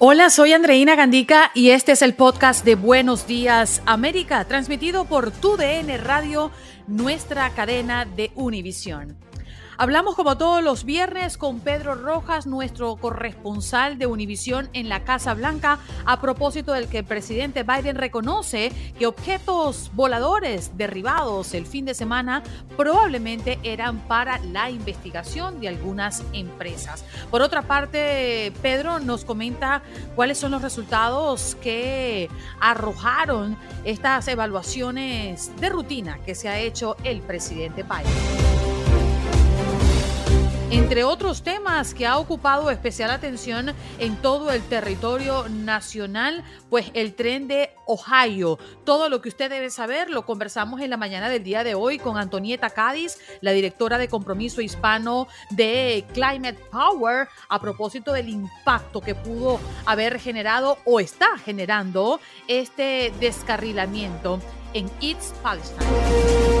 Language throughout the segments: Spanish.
Hola, soy Andreina Gandica y este es el podcast de Buenos Días América, transmitido por TUDN Radio, nuestra cadena de Univisión. Hablamos como todos los viernes con Pedro Rojas, nuestro corresponsal de Univisión en la Casa Blanca, a propósito del que el presidente Biden reconoce que objetos voladores derribados el fin de semana probablemente eran para la investigación de algunas empresas. Por otra parte, Pedro nos comenta cuáles son los resultados que arrojaron estas evaluaciones de rutina que se ha hecho el presidente Biden. Entre otros temas que ha ocupado especial atención en todo el territorio nacional, pues el tren de Ohio. Todo lo que usted debe saber lo conversamos en la mañana del día de hoy con Antonieta Cádiz, la directora de compromiso hispano de Climate Power, a propósito del impacto que pudo haber generado o está generando este descarrilamiento en East Palestine.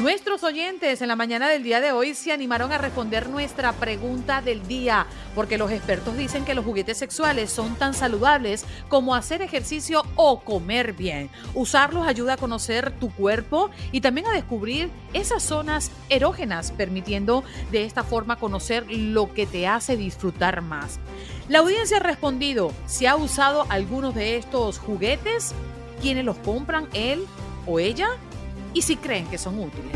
Nuestros oyentes en la mañana del día de hoy se animaron a responder nuestra pregunta del día, porque los expertos dicen que los juguetes sexuales son tan saludables como hacer ejercicio o comer bien. Usarlos ayuda a conocer tu cuerpo y también a descubrir esas zonas erógenas, permitiendo de esta forma conocer lo que te hace disfrutar más. La audiencia ha respondido si ha usado algunos de estos juguetes, quiénes los compran, él o ella y si creen que son útiles.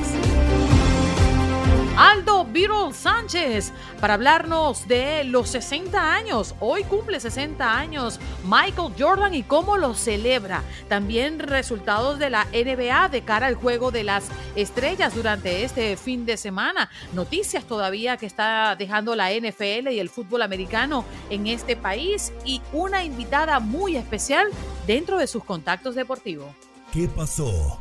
Aldo Viro Sánchez para hablarnos de los 60 años. Hoy cumple 60 años Michael Jordan y cómo lo celebra. También resultados de la NBA de cara al juego de las estrellas durante este fin de semana. Noticias todavía que está dejando la NFL y el fútbol americano en este país y una invitada muy especial dentro de sus contactos deportivos. ¿Qué pasó?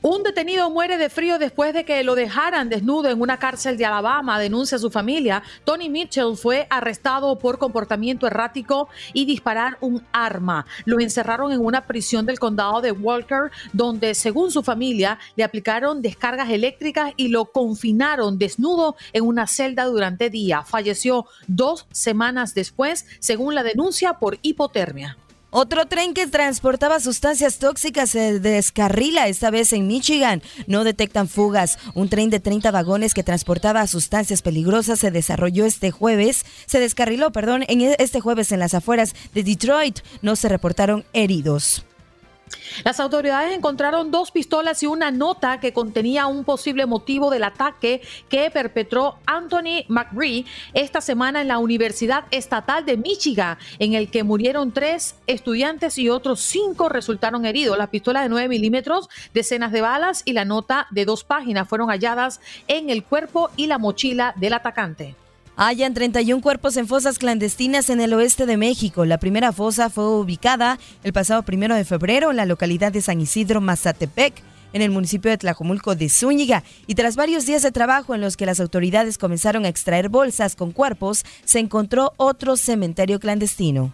Un detenido muere de frío después de que lo dejaran desnudo en una cárcel de Alabama, denuncia su familia. Tony Mitchell fue arrestado por comportamiento errático y disparar un arma. Lo encerraron en una prisión del condado de Walker, donde, según su familia, le aplicaron descargas eléctricas y lo confinaron desnudo en una celda durante día. Falleció dos semanas después, según la denuncia, por hipotermia. Otro tren que transportaba sustancias tóxicas se descarrila, esta vez en Michigan. No detectan fugas. Un tren de 30 vagones que transportaba sustancias peligrosas se desarrolló este jueves, se descarriló, perdón, en este jueves en las afueras de Detroit. No se reportaron heridos. Las autoridades encontraron dos pistolas y una nota que contenía un posible motivo del ataque que perpetró Anthony McRee esta semana en la Universidad Estatal de Michigan, en el que murieron tres estudiantes y otros cinco resultaron heridos. La pistola de 9 milímetros, decenas de balas y la nota de dos páginas fueron halladas en el cuerpo y la mochila del atacante. Hayan 31 cuerpos en fosas clandestinas en el oeste de México. La primera fosa fue ubicada el pasado primero de febrero en la localidad de San Isidro, Mazatepec en el municipio de Tlajomulco de Zúñiga y tras varios días de trabajo en los que las autoridades comenzaron a extraer bolsas con cuerpos, se encontró otro cementerio clandestino.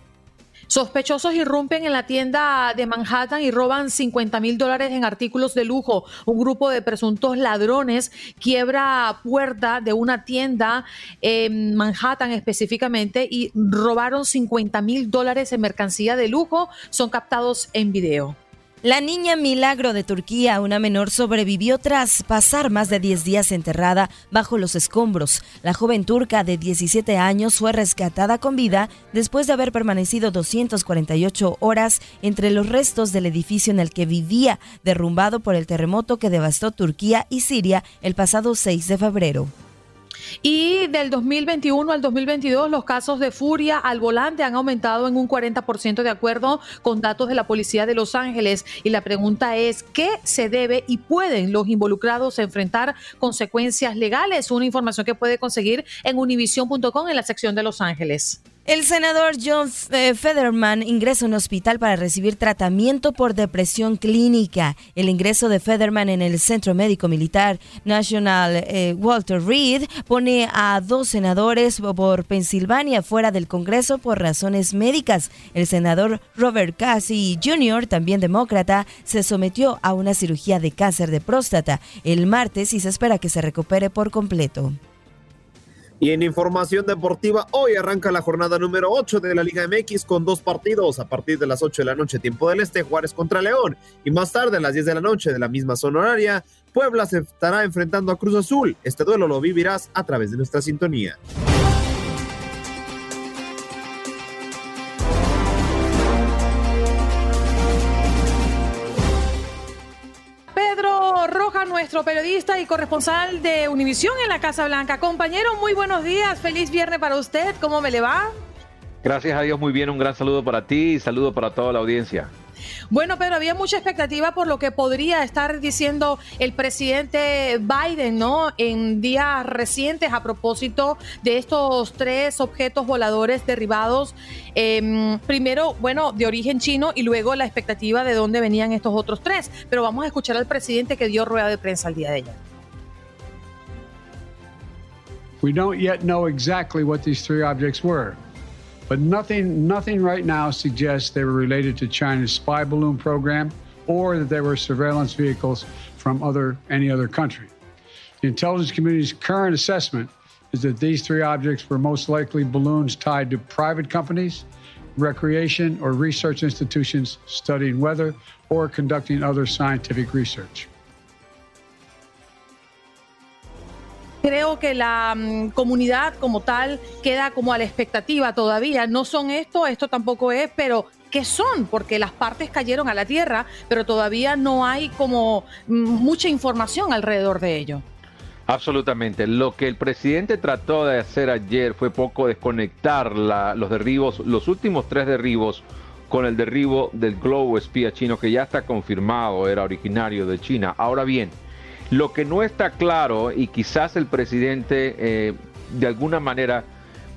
Sospechosos irrumpen en la tienda de Manhattan y roban 50 mil dólares en artículos de lujo. Un grupo de presuntos ladrones quiebra puerta de una tienda en Manhattan específicamente y robaron 50 mil dólares en mercancía de lujo. Son captados en video. La niña Milagro de Turquía, una menor, sobrevivió tras pasar más de 10 días enterrada bajo los escombros. La joven turca de 17 años fue rescatada con vida después de haber permanecido 248 horas entre los restos del edificio en el que vivía, derrumbado por el terremoto que devastó Turquía y Siria el pasado 6 de febrero. Y del 2021 al 2022, los casos de furia al volante han aumentado en un 40% de acuerdo con datos de la Policía de Los Ángeles. Y la pregunta es, ¿qué se debe y pueden los involucrados enfrentar consecuencias legales? Una información que puede conseguir en univision.com en la sección de Los Ángeles. El senador John eh, Federman ingresa a un hospital para recibir tratamiento por depresión clínica. El ingreso de Federman en el Centro Médico Militar National eh, Walter Reed pone a dos senadores por Pensilvania fuera del Congreso por razones médicas. El senador Robert Casey Jr., también demócrata, se sometió a una cirugía de cáncer de próstata el martes y se espera que se recupere por completo. Y en información deportiva, hoy arranca la jornada número 8 de la Liga MX con dos partidos. A partir de las 8 de la noche, tiempo del Este, Juárez contra León. Y más tarde, a las 10 de la noche de la misma zona horaria, Puebla se estará enfrentando a Cruz Azul. Este duelo lo vivirás a través de nuestra sintonía. Nuestro periodista y corresponsal de Univisión en la Casa Blanca. Compañero, muy buenos días. Feliz viernes para usted. ¿Cómo me le va? Gracias a Dios, muy bien. Un gran saludo para ti y saludo para toda la audiencia. Bueno, pero había mucha expectativa por lo que podría estar diciendo el presidente Biden, ¿no? En días recientes a propósito de estos tres objetos voladores derribados. Em, primero, bueno, de origen chino y luego la expectativa de dónde venían estos otros tres. Pero vamos a escuchar al presidente que dio rueda de prensa el día de ayer. We don't yet know exactly what these three objects were. But nothing, nothing right now suggests they were related to China's spy balloon program or that they were surveillance vehicles from other, any other country. The intelligence community's current assessment is that these three objects were most likely balloons tied to private companies, recreation or research institutions studying weather or conducting other scientific research. Creo que la mm, comunidad como tal queda como a la expectativa todavía. No son esto, esto tampoco es, pero ¿qué son? Porque las partes cayeron a la tierra, pero todavía no hay como mm, mucha información alrededor de ello. Absolutamente. Lo que el presidente trató de hacer ayer fue poco desconectar los derribos, los últimos tres derribos con el derribo del globo espía chino que ya está confirmado, era originario de China. Ahora bien, lo que no está claro, y quizás el presidente eh, de alguna manera,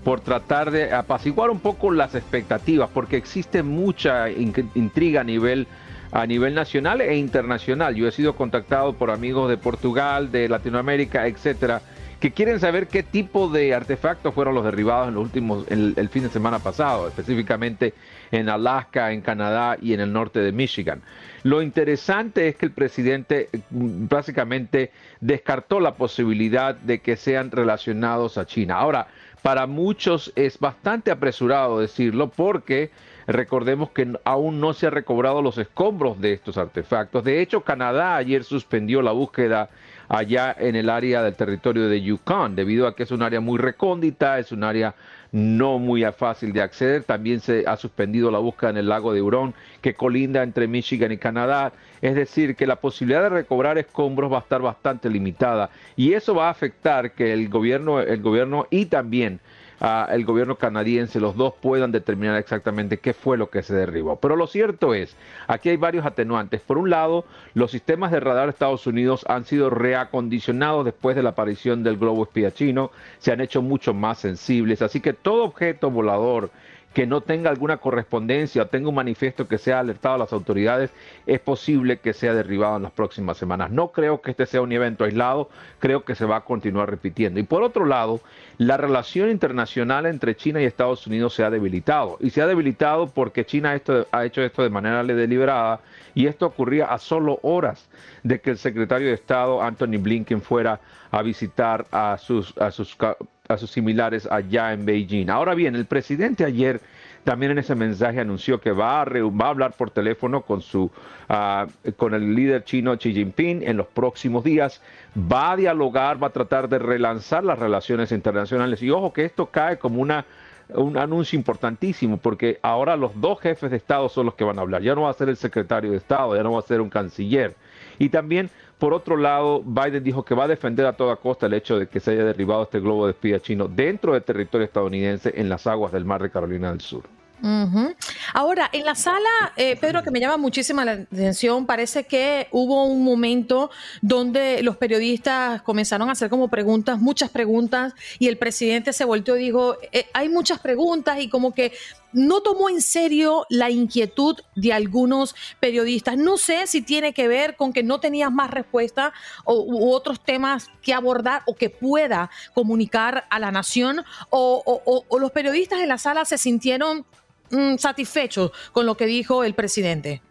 por tratar de apaciguar un poco las expectativas, porque existe mucha intriga a nivel, a nivel nacional e internacional. Yo he sido contactado por amigos de Portugal, de Latinoamérica, etcétera, que quieren saber qué tipo de artefactos fueron los derribados en los últimos, el, fin de semana pasado, específicamente en Alaska, en Canadá y en el norte de Michigan. Lo interesante es que el presidente mm, básicamente descartó la posibilidad de que sean relacionados a China. Ahora, para muchos es bastante apresurado decirlo porque recordemos que aún no se han recobrado los escombros de estos artefactos. De hecho, Canadá ayer suspendió la búsqueda allá en el área del territorio de Yukon, debido a que es un área muy recóndita, es un área no muy fácil de acceder. También se ha suspendido la búsqueda en el lago de Hurón, que colinda entre Michigan y Canadá. Es decir, que la posibilidad de recobrar escombros va a estar bastante limitada y eso va a afectar que el gobierno, el gobierno y también el gobierno canadiense, los dos puedan determinar exactamente qué fue lo que se derribó. Pero lo cierto es, aquí hay varios atenuantes. Por un lado, los sistemas de radar de Estados Unidos han sido reacondicionados después de la aparición del globo espía chino, se han hecho mucho más sensibles, así que todo objeto volador que no tenga alguna correspondencia o tenga un manifiesto que sea alertado a las autoridades, es posible que sea derribado en las próximas semanas. No creo que este sea un evento aislado, creo que se va a continuar repitiendo. Y por otro lado, la relación internacional entre China y Estados Unidos se ha debilitado. Y se ha debilitado porque China esto, ha hecho esto de manera deliberada y esto ocurría a solo horas de que el secretario de Estado, Anthony Blinken, fuera a visitar a sus, a sus a sus similares allá en Beijing. Ahora bien, el presidente ayer También en ese mensaje anunció que va a, va hablar por teléfono con, su, ah, con el líder chino Xi Jinping en los próximos días. Va a dialogar, va a tratar de relanzar las relaciones internacionales. Y ojo que esto cae como una un anuncio importantísimo porque ahora los dos jefes de Estado son los que van a hablar. Ya no va a ser el secretario de Estado, ya no va a ser un canciller. Y también, por otro lado, Biden dijo que va a defender a toda costa el hecho de que se haya derribado este globo de espía chino dentro del territorio estadounidense en las aguas del mar de Carolina del Sur. Ahora, en la sala, eh, Pedro, que me llama muchísima la atención, parece que hubo un momento donde los periodistas comenzaron a hacer como preguntas, muchas preguntas, y el presidente se volteó y dijo, eh, hay muchas preguntas y como que no tomó en serio la inquietud de algunos periodistas. No sé si tiene que ver con que no tenías más respuesta o, u otros temas que abordar o que pueda comunicar a la nación o los periodistas en la sala se sintieron Mm, satisfechos con lo que dijo el presidente?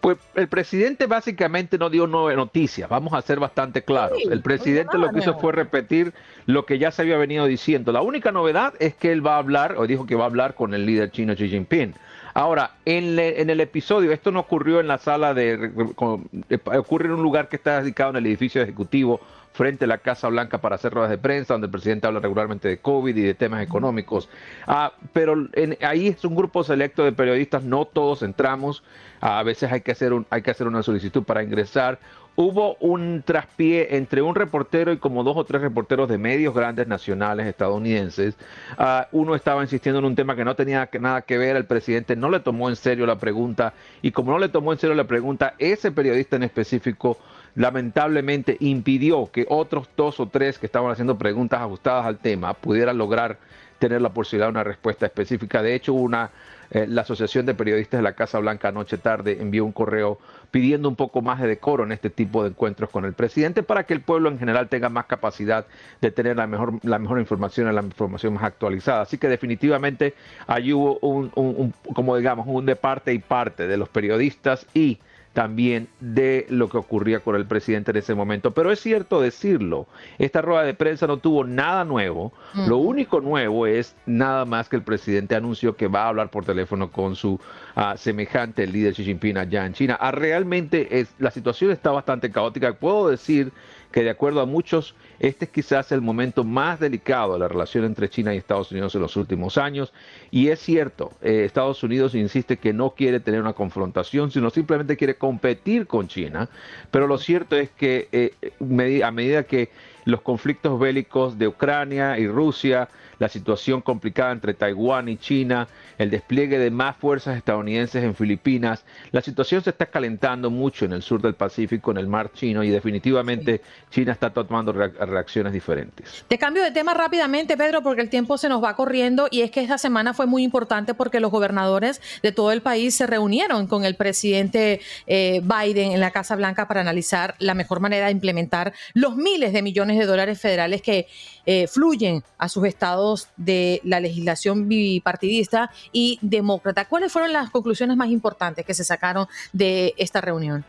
Pues el presidente básicamente no dio nueve noticias, vamos a ser bastante claros. el presidente lo que hizo fue repetir lo que ya se había venido diciendo. La única novedad es que él va a hablar, o dijo que va a hablar con el líder chino Xi Jinping. Ahora, en, en el episodio, esto no ocurrió en la sala de... ocurre en un lugar que está dedicado en el edificio ejecutivo frente a la Casa Blanca para hacer ruedas de prensa, donde el presidente habla regularmente de COVID y de temas económicos. Ah, pero ahí es un grupo selecto de periodistas, no todos entramos, a veces hay que, hacer un, hay que hacer una solicitud para ingresar. Hubo un traspié entre un reportero y como dos o tres reporteros de medios grandes nacionales estadounidenses. Ah, uno estaba insistiendo en un tema que no tenía nada que ver, el presidente no le tomó en serio la pregunta y como no le tomó en serio la pregunta, ese periodista en específico lamentablemente impidió que otros dos o tres que estaban haciendo preguntas ajustadas al tema pudieran lograr tener la posibilidad de una respuesta específica. De hecho, una, eh, la Asociación de Periodistas de la Casa Blanca anoche tarde envió un correo pidiendo un poco más de decoro en este tipo de encuentros con el presidente para que el pueblo en general tenga más capacidad de tener la mejor, la mejor información, la información más actualizada. Así que definitivamente hay hubo un, como digamos, un de parte y parte de los periodistas y también de lo que ocurría con el presidente en ese momento. Pero es cierto decirlo, esta rueda de prensa no tuvo nada nuevo. Lo único nuevo es nada más que el presidente anunció que va a hablar por teléfono con su ah, semejante, el líder Xi Jinping allá en China. Ah, realmente es, la situación está bastante caótica. Puedo decir que de acuerdo a muchos, este es quizás el momento más delicado de la relación entre China y Estados Unidos en los últimos años. Y es cierto, eh, Estados Unidos insiste que no quiere tener una confrontación, sino simplemente quiere competir con China. Pero lo cierto es que eh, a medida que los conflictos bélicos de Ucrania y Rusia, la situación complicada entre Taiwán y China, el despliegue de más fuerzas estadounidenses en Filipinas. La situación se está calentando mucho en el sur del Pacífico, en el mar chino, y definitivamente China está tomando reacciones diferentes. Te cambio de tema rápidamente, Pedro, porque el tiempo se nos va corriendo, y es que esta semana fue muy importante porque los gobernadores de todo el país se reunieron con el presidente eh, Biden en la Casa Blanca para analizar la mejor manera de implementar los miles de millones de dólares federales que eh, fluyen a sus estados de la legislación bipartidista y demócrata. ¿Cuáles fueron las conclusiones más importantes que se sacaron de esta reunión?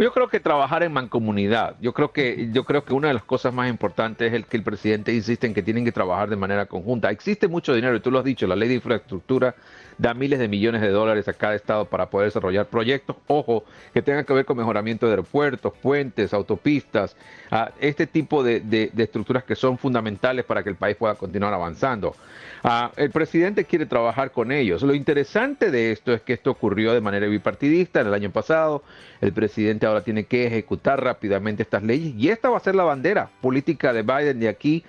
Yo creo que trabajar en mancomunidad. Yo creo que yo creo que una de las cosas más importantes es el que el presidente insiste en que tienen que trabajar de manera conjunta. Existe mucho dinero y tú lo has dicho, la ley de infraestructura da miles de millones de dólares a cada estado para poder desarrollar proyectos, ojo, que tengan que ver con mejoramiento de aeropuertos, puentes, autopistas, ah, este tipo de, estructuras que son fundamentales para que el país pueda continuar avanzando. Ah, el presidente quiere trabajar con ellos. Lo interesante de esto es que esto ocurrió de manera bipartidista en el año pasado. El presidente ahora tiene que ejecutar rápidamente estas leyes y esta va a ser la bandera política de Biden de aquí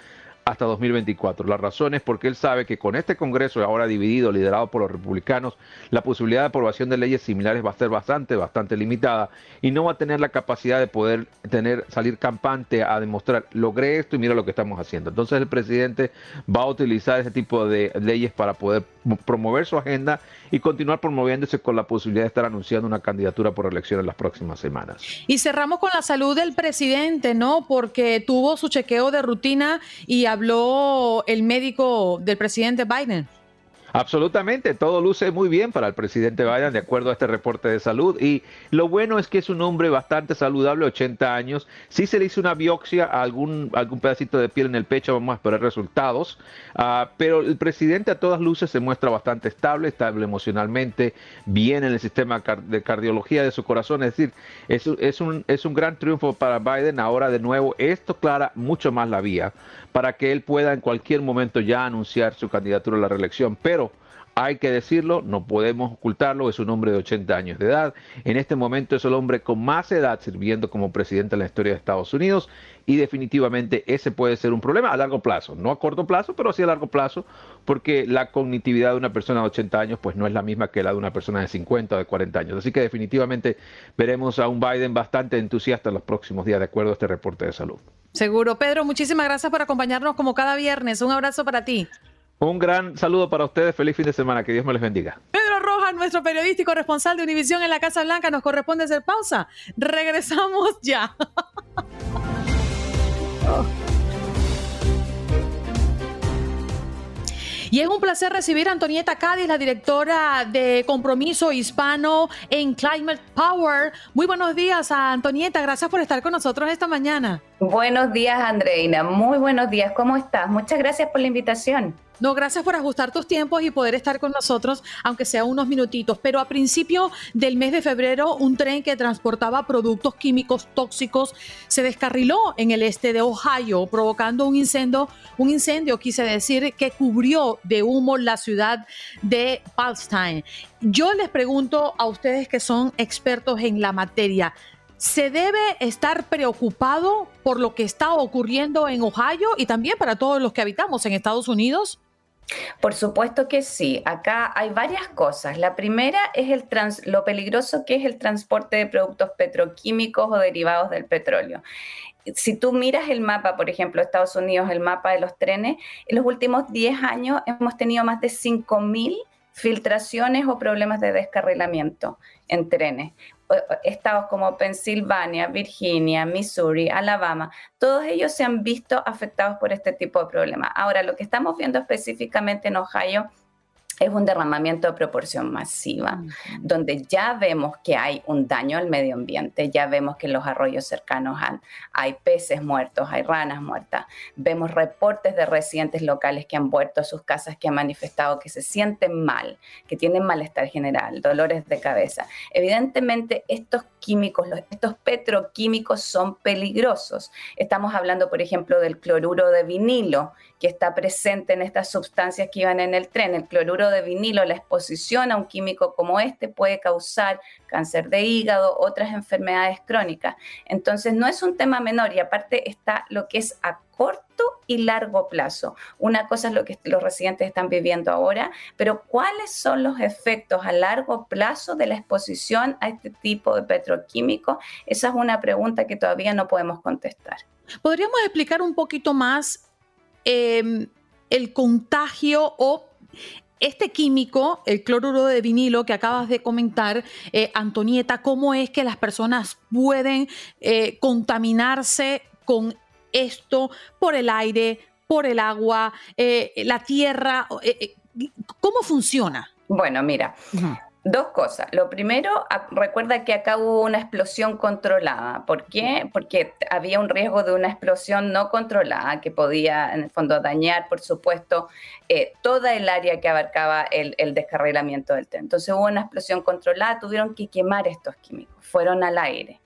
hasta 2024. La razón es porque él sabe que con este Congreso ahora dividido, liderado por los republicanos, la posibilidad de aprobación de leyes similares va a ser bastante, bastante limitada y no va a tener la capacidad de poder tener, salir campante a demostrar, logré esto y mira lo que estamos haciendo. Entonces el presidente va a utilizar ese tipo de leyes para poder promover su agenda y continuar promoviéndose con la posibilidad de estar anunciando una candidatura por elección en las próximas semanas. Y cerramos con la salud del presidente, ¿no? Porque tuvo su chequeo de rutina y habló el médico del presidente Biden. Absolutamente, todo luce muy bien para el presidente Biden de acuerdo a este reporte de salud y lo bueno es que es un hombre bastante saludable, 80 años. Si se le hizo una biopsia a algún, algún pedacito de piel en el pecho, vamos a esperar resultados, ah, pero el presidente a todas luces se muestra bastante estable, estable emocionalmente, bien en el sistema de cardiología de su corazón, es decir, es, es, un, es un gran triunfo para Biden. Ahora de nuevo, esto clara mucho más la vía para que él pueda en cualquier momento ya anunciar su candidatura a la reelección. Pero hay que decirlo, no podemos ocultarlo, es un hombre de 80 años de edad. En este momento es el hombre con más edad sirviendo como presidente en la historia de Estados Unidos y definitivamente ese puede ser un problema a largo plazo, no a corto plazo, pero sí a largo plazo, porque la cognitividad de una persona de 80 años pues no es la misma que la de una persona de 50 o de 40 años. Así que definitivamente veremos a un Biden bastante entusiasta en los próximos días de acuerdo a este reporte de salud. Seguro. Pedro, muchísimas gracias por acompañarnos como cada viernes. Un abrazo para ti. Un gran saludo para ustedes. Feliz fin de semana. Que Dios me les bendiga. Pedro Rojas, nuestro periodístico responsable de Univisión en la Casa Blanca, nos corresponde hacer pausa. Regresamos ya. Y es un placer recibir a Antonieta Cádiz, la directora de Compromiso Hispano en Climate Power. Muy buenos días a Antonieta, gracias por estar con nosotros esta mañana. Buenos días, Andreina. Muy buenos días. ¿Cómo estás? Muchas gracias por la invitación. No, gracias por ajustar tus tiempos y poder estar con nosotros, aunque sea unos minutitos. Pero a principio del mes de febrero, un tren que transportaba productos químicos tóxicos se descarriló en el este de Ohio, provocando un incendio, un incendio, quise decir, que cubrió de humo la ciudad de Palestine. Yo les pregunto a ustedes que son expertos en la materia, ¿Se debe estar preocupado por lo que está ocurriendo en Ohio y también para todos los que habitamos en Estados Unidos? Por supuesto que sí. Acá hay varias cosas. La primera es lo peligroso que es el transporte de productos petroquímicos o derivados del petróleo. Si tú miras el mapa, por ejemplo, Estados Unidos, el mapa de los trenes, en los últimos 10 años hemos tenido más de 5.000 filtraciones o problemas de descarrilamiento en trenes estados como Pensilvania, Virginia, Missouri, Alabama, todos ellos se han visto afectados por este tipo de problemas. Ahora, lo que estamos viendo específicamente en Ohio es un derramamiento de proporción masiva, donde ya vemos que hay un daño al medio ambiente, ya vemos que en los arroyos cercanos hay peces muertos, hay ranas muertas, vemos reportes de residentes locales que han vuelto a sus casas, que han manifestado que se sienten mal, que tienen malestar general, dolores de cabeza. Evidentemente, estos químicos, estos petroquímicos son peligrosos. Estamos hablando, por ejemplo, del cloruro de vinilo, que está presente en estas sustancias que iban en el tren. El cloruro de vinilo, la exposición a un químico como este puede causar cáncer de hígado, otras enfermedades crónicas. Entonces no es un tema menor y aparte está lo que es a corto y largo plazo. Una cosa es lo que los residentes están viviendo ahora, pero ¿cuáles son los efectos a largo plazo de la exposición a este tipo de petroquímico? Esa es una pregunta que todavía no podemos contestar. ¿Podríamos explicar un poquito más Em, el contagio o este químico, el cloruro de vinilo que acabas de comentar, eh, Antonieta, ¿cómo es que las personas pueden eh, contaminarse con esto por el aire, por el agua, eh, la tierra? ¿Cómo funciona? Bueno, mira, Dos cosas. Lo primero, recuerda que acá hubo una explosión controlada. ¿Por qué? Porque había un riesgo de una explosión no controlada que podía, en el fondo, dañar, por supuesto, eh, toda el área que abarcaba el, el descarrilamiento del tren. Entonces hubo una explosión controlada, tuvieron que quemar estos químicos, fueron al aire.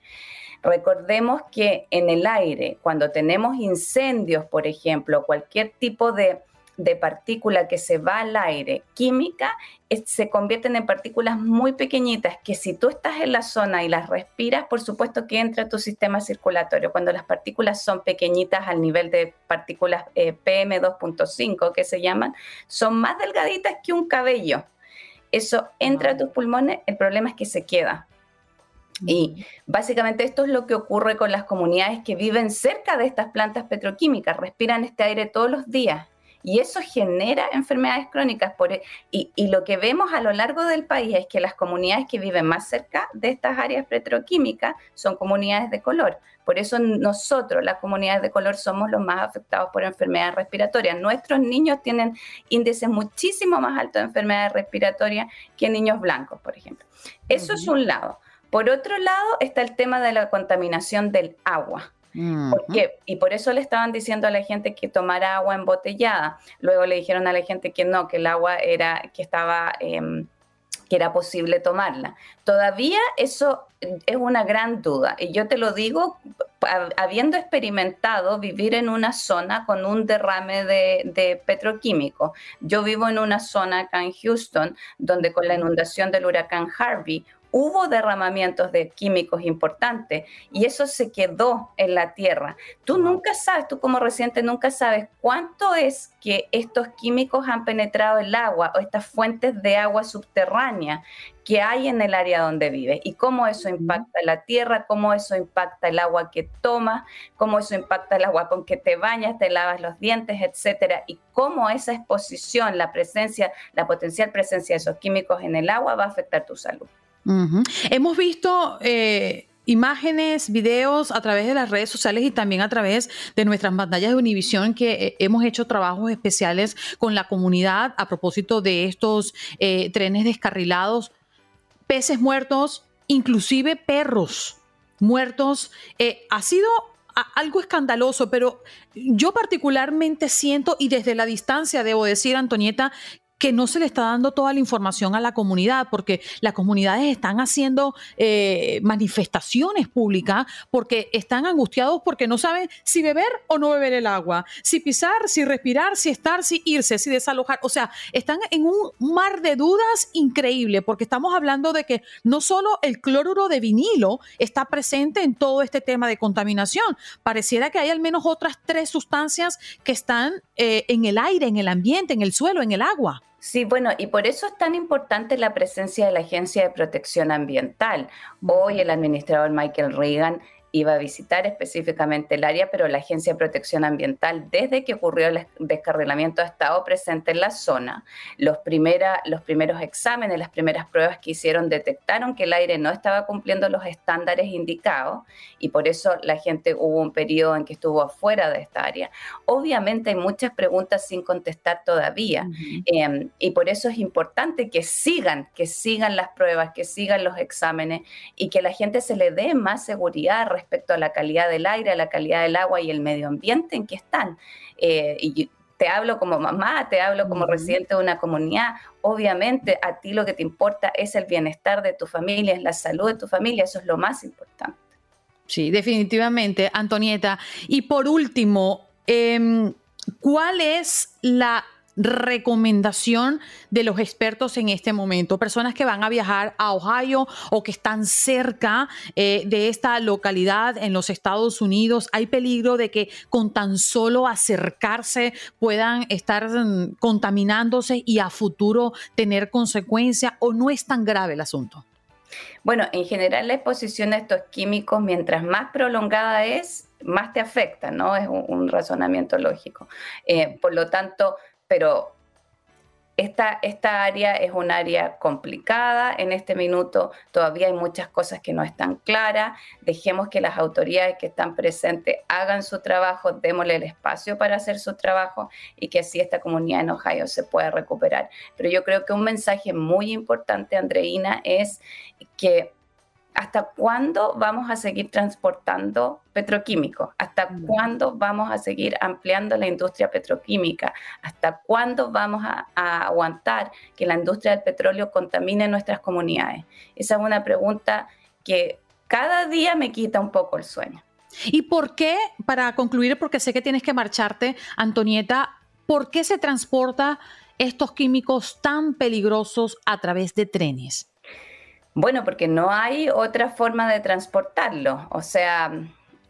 Recordemos que en el aire, cuando tenemos incendios, por ejemplo, cualquier tipo de de partícula que se va al aire química se convierten en partículas muy pequeñitas que si tú estás en la zona y las respiras, por supuesto que entra a tu sistema circulatorio. Cuando las partículas son pequeñitas al nivel de partículas eh, PM2.5 que se llaman, son más delgaditas que un cabello. Eso entra a tus pulmones, el problema es que se queda. Y básicamente esto es lo que ocurre con las comunidades que viven cerca de estas plantas petroquímicas, respiran este aire todos los días y eso genera enfermedades crónicas. Por, e, y, y, lo que vemos a lo largo del país es que las comunidades que viven más cerca de estas áreas petroquímicas son comunidades de color. Por eso nosotros, las comunidades de color, somos los más afectados por enfermedades respiratorias. Nuestros niños tienen índices muchísimo más altos de enfermedades respiratorias que niños blancos, por ejemplo. Eso es un lado. Por otro lado está el tema de la contaminación del agua. Y por eso le estaban diciendo a la gente que tomara agua embotellada. Luego le dijeron a la gente que no, que el agua era, que estaba, em, que era posible tomarla. Todavía eso es una gran duda. Y yo te lo digo habiendo experimentado vivir en una zona con un derrame de, de, petroquímico. Yo vivo en una zona acá en Houston donde con la inundación del huracán Harvey hubo derramamientos de químicos importantes y eso se quedó en la tierra. Tú nunca sabes, tú como residente nunca sabes cuánto es que estos químicos han penetrado el agua o estas fuentes de agua subterránea que hay en el área donde vives y cómo eso impacta la tierra, cómo eso impacta el agua que tomas, cómo eso impacta el agua con que te bañas, te lavas los dientes, etcétera, y cómo esa exposición, la presencia, la potencial presencia de esos químicos en el agua va a afectar tu salud. Hemos visto eh, imágenes, videos a través de las redes sociales y también a través de nuestras pantallas de Univisión que eh, hemos hecho trabajos especiales con la comunidad a propósito de estos eh, trenes descarrilados, peces muertos, inclusive perros muertos. ha sido algo escandaloso, pero yo particularmente siento, y desde la distancia debo decir, Antonieta, que no se le está dando toda la información a la comunidad, porque las comunidades están haciendo eh, manifestaciones públicas porque están angustiados porque no saben si beber o no beber el agua, si pisar, si respirar, si estar, si irse, si desalojar. O sea, están en un mar de dudas increíble porque estamos hablando de que no solo el cloruro de vinilo está presente en todo este tema de contaminación, pareciera que hay al menos otras tres sustancias que están eh, en el aire, en el ambiente, en el suelo, en el agua. Sí, bueno, y por eso es tan importante la presencia de la Agencia de Protección Ambiental. Hoy el administrador Michael Reagan iba a visitar específicamente el área, pero la Agencia de Protección Ambiental, desde que ocurrió el descarrilamiento, ha estado presente en la zona. Los, primera, los primeros exámenes, las primeras pruebas que hicieron detectaron que el aire no estaba cumpliendo los estándares indicados y por eso la gente hubo un periodo en que estuvo afuera de esta área. Obviamente hay muchas preguntas sin contestar todavía em, y por eso es importante que sigan, que sigan las pruebas, que sigan los exámenes y que la gente se le dé más seguridad respecto a la calidad del aire, a la calidad del agua y el medio ambiente en que están. Eh, y te hablo como mamá, te hablo como residente de una comunidad. Obviamente a ti lo que te importa es el bienestar de tu familia, es la salud de tu familia, eso es lo más importante. Sí, definitivamente, Antonieta. Y por último, em, ¿cuál es la recomendación de los expertos en este momento? Personas que van a viajar a Ohio o que están cerca eh, de esta localidad en los Estados Unidos, ¿hay peligro de que con tan solo acercarse puedan estar mm, contaminándose y a futuro tener consecuencias o no es tan grave el asunto? Bueno, en general la exposición a estos químicos, mientras más prolongada es, más te afecta, ¿no? Es un, razonamiento lógico. Eh, por lo tanto, pero esta, esta, área es un área complicada. En este minuto todavía hay muchas cosas que no están claras. Dejemos que las autoridades que están presentes hagan su trabajo, démosle el espacio para hacer su trabajo y que así esta comunidad en Ohio se pueda recuperar. Pero yo creo que un mensaje muy importante, Andreina, es que ¿Hasta cuándo vamos a seguir transportando petroquímicos? ¿Hasta mm. cuándo vamos a seguir ampliando la industria petroquímica? ¿Hasta cuándo vamos a, aguantar que la industria del petróleo contamine nuestras comunidades? Esa es una pregunta que cada día me quita un poco el sueño. ¿Y por qué, para concluir, porque sé que tienes que marcharte, Antonieta, ¿por qué se transporta estos químicos tan peligrosos a través de trenes? Bueno, porque no hay otra forma de transportarlo. O sea,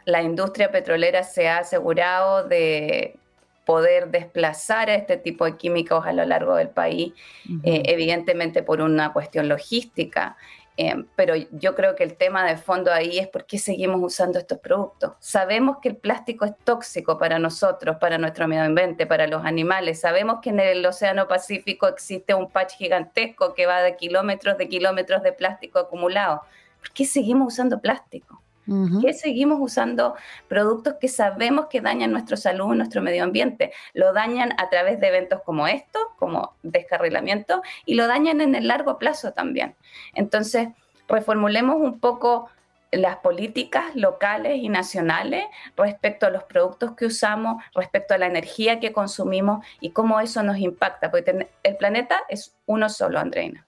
la industria petrolera se ha asegurado de poder desplazar a este tipo de químicos a lo largo del país, eh, evidentemente por una cuestión logística. Em, pero yo creo que el tema de fondo ahí es por qué seguimos usando estos productos. Sabemos que el plástico es tóxico para nosotros, para nuestro medio ambiente, para los animales. Sabemos que en el Océano Pacífico existe un patch gigantesco que va de kilómetros de kilómetros de plástico acumulado. ¿Por qué seguimos usando plástico? ¿Por qué seguimos usando productos que sabemos que dañan nuestra salud, nuestro medio ambiente? Lo dañan a través de eventos como estos, como descarrilamiento, y lo dañan en el largo plazo también. Entonces, reformulemos un poco las políticas locales y nacionales respecto a los productos que usamos, respecto a la energía que consumimos y cómo eso nos impacta, porque el planeta es uno solo, Andreina.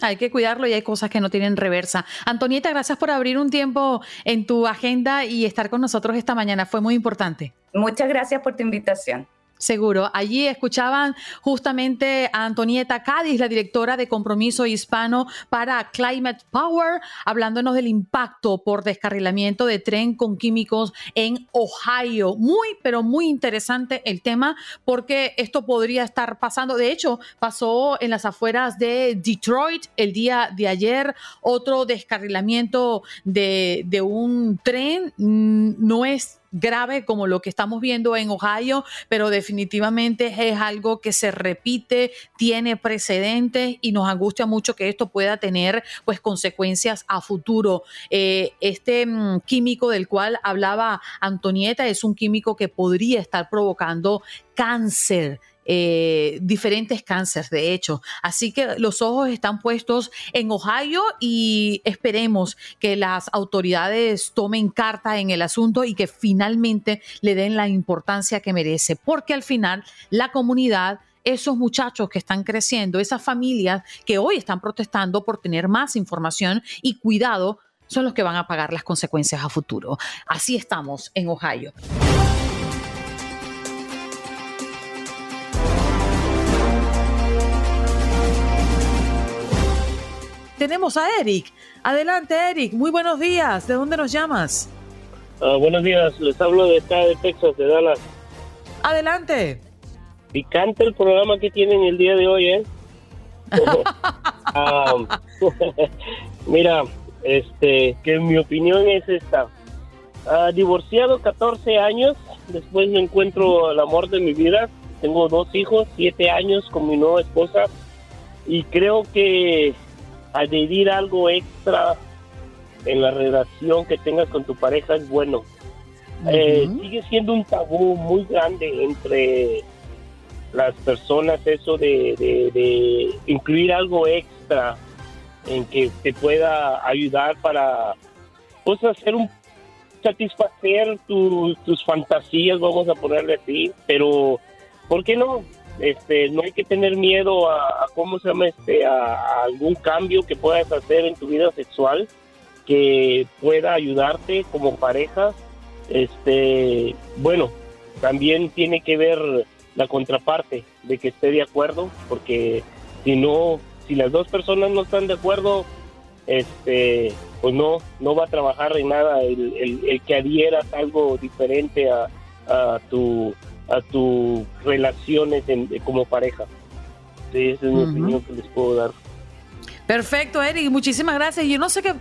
Hay que cuidarlo y hay cosas que no tienen reversa. Antonieta, gracias por abrir un tiempo en tu agenda y estar con nosotros esta mañana. Fue muy importante. Muchas gracias por tu invitación. Seguro. Allí escuchaban justamente a Antonieta Cádiz, la directora de Compromiso Hispano para Climate Power, hablándonos del impacto por descarrilamiento de tren con químicos en Ohio. Muy, pero muy interesante el tema porque esto podría estar pasando. De hecho, pasó en las afueras de Detroit el día de ayer. Otro descarrilamiento de, de un tren. Mm, no es grave como lo que estamos viendo en Ohio, pero definitivamente es algo que se repite, tiene precedentes y nos angustia mucho que esto pueda tener pues consecuencias a futuro. Eh, este mm, químico del cual hablaba Antonieta es un químico que podría estar provocando cáncer eh, diferentes cánceres, de hecho. Así que los ojos están puestos en Ohio y esperemos que las autoridades tomen carta en el asunto y que finalmente le den la importancia que merece, porque al final la comunidad esos muchachos que están creciendo, esas familias que hoy están protestando por tener más información y cuidado, son los que van a pagar las consecuencias a futuro. Así estamos en Ohio. Tenemos a Eric. Adelante, Eric. Muy buenos días. ¿De dónde nos llamas? Ah, buenos días. Les hablo de acá de Texas, de Dallas. Adelante. Picante el programa que tienen el día de hoy, ¿eh? Ah, mira, este, que mi opinión es esta. Uh, divorciado 14 años, después me encuentro el amor de mi vida. Tengo dos hijos, 7 años con mi nueva esposa. Y creo que añadir algo extra en la relación que tengas con tu pareja es bueno. Eh, sigue siendo un tabú muy grande entre las personas eso de, incluir algo extra en que te pueda ayudar para pues hacer un satisfacer tus fantasías vamos a ponerle así pero ¿por qué no? Este, no hay que tener miedo a, cómo se llama este, a, algún cambio que puedas hacer en tu vida sexual que pueda ayudarte como pareja. Este, bueno, también tiene que ver la contraparte de que esté de acuerdo, porque si no, si las dos personas no están de acuerdo, este, pues no, no va a trabajar en nada el, el, que adhieras algo diferente a, a tu a tus relaciones como pareja. Sí, esa es mi opinión que les puedo dar. Perfecto, Eric, muchísimas gracias. Yo no sé que,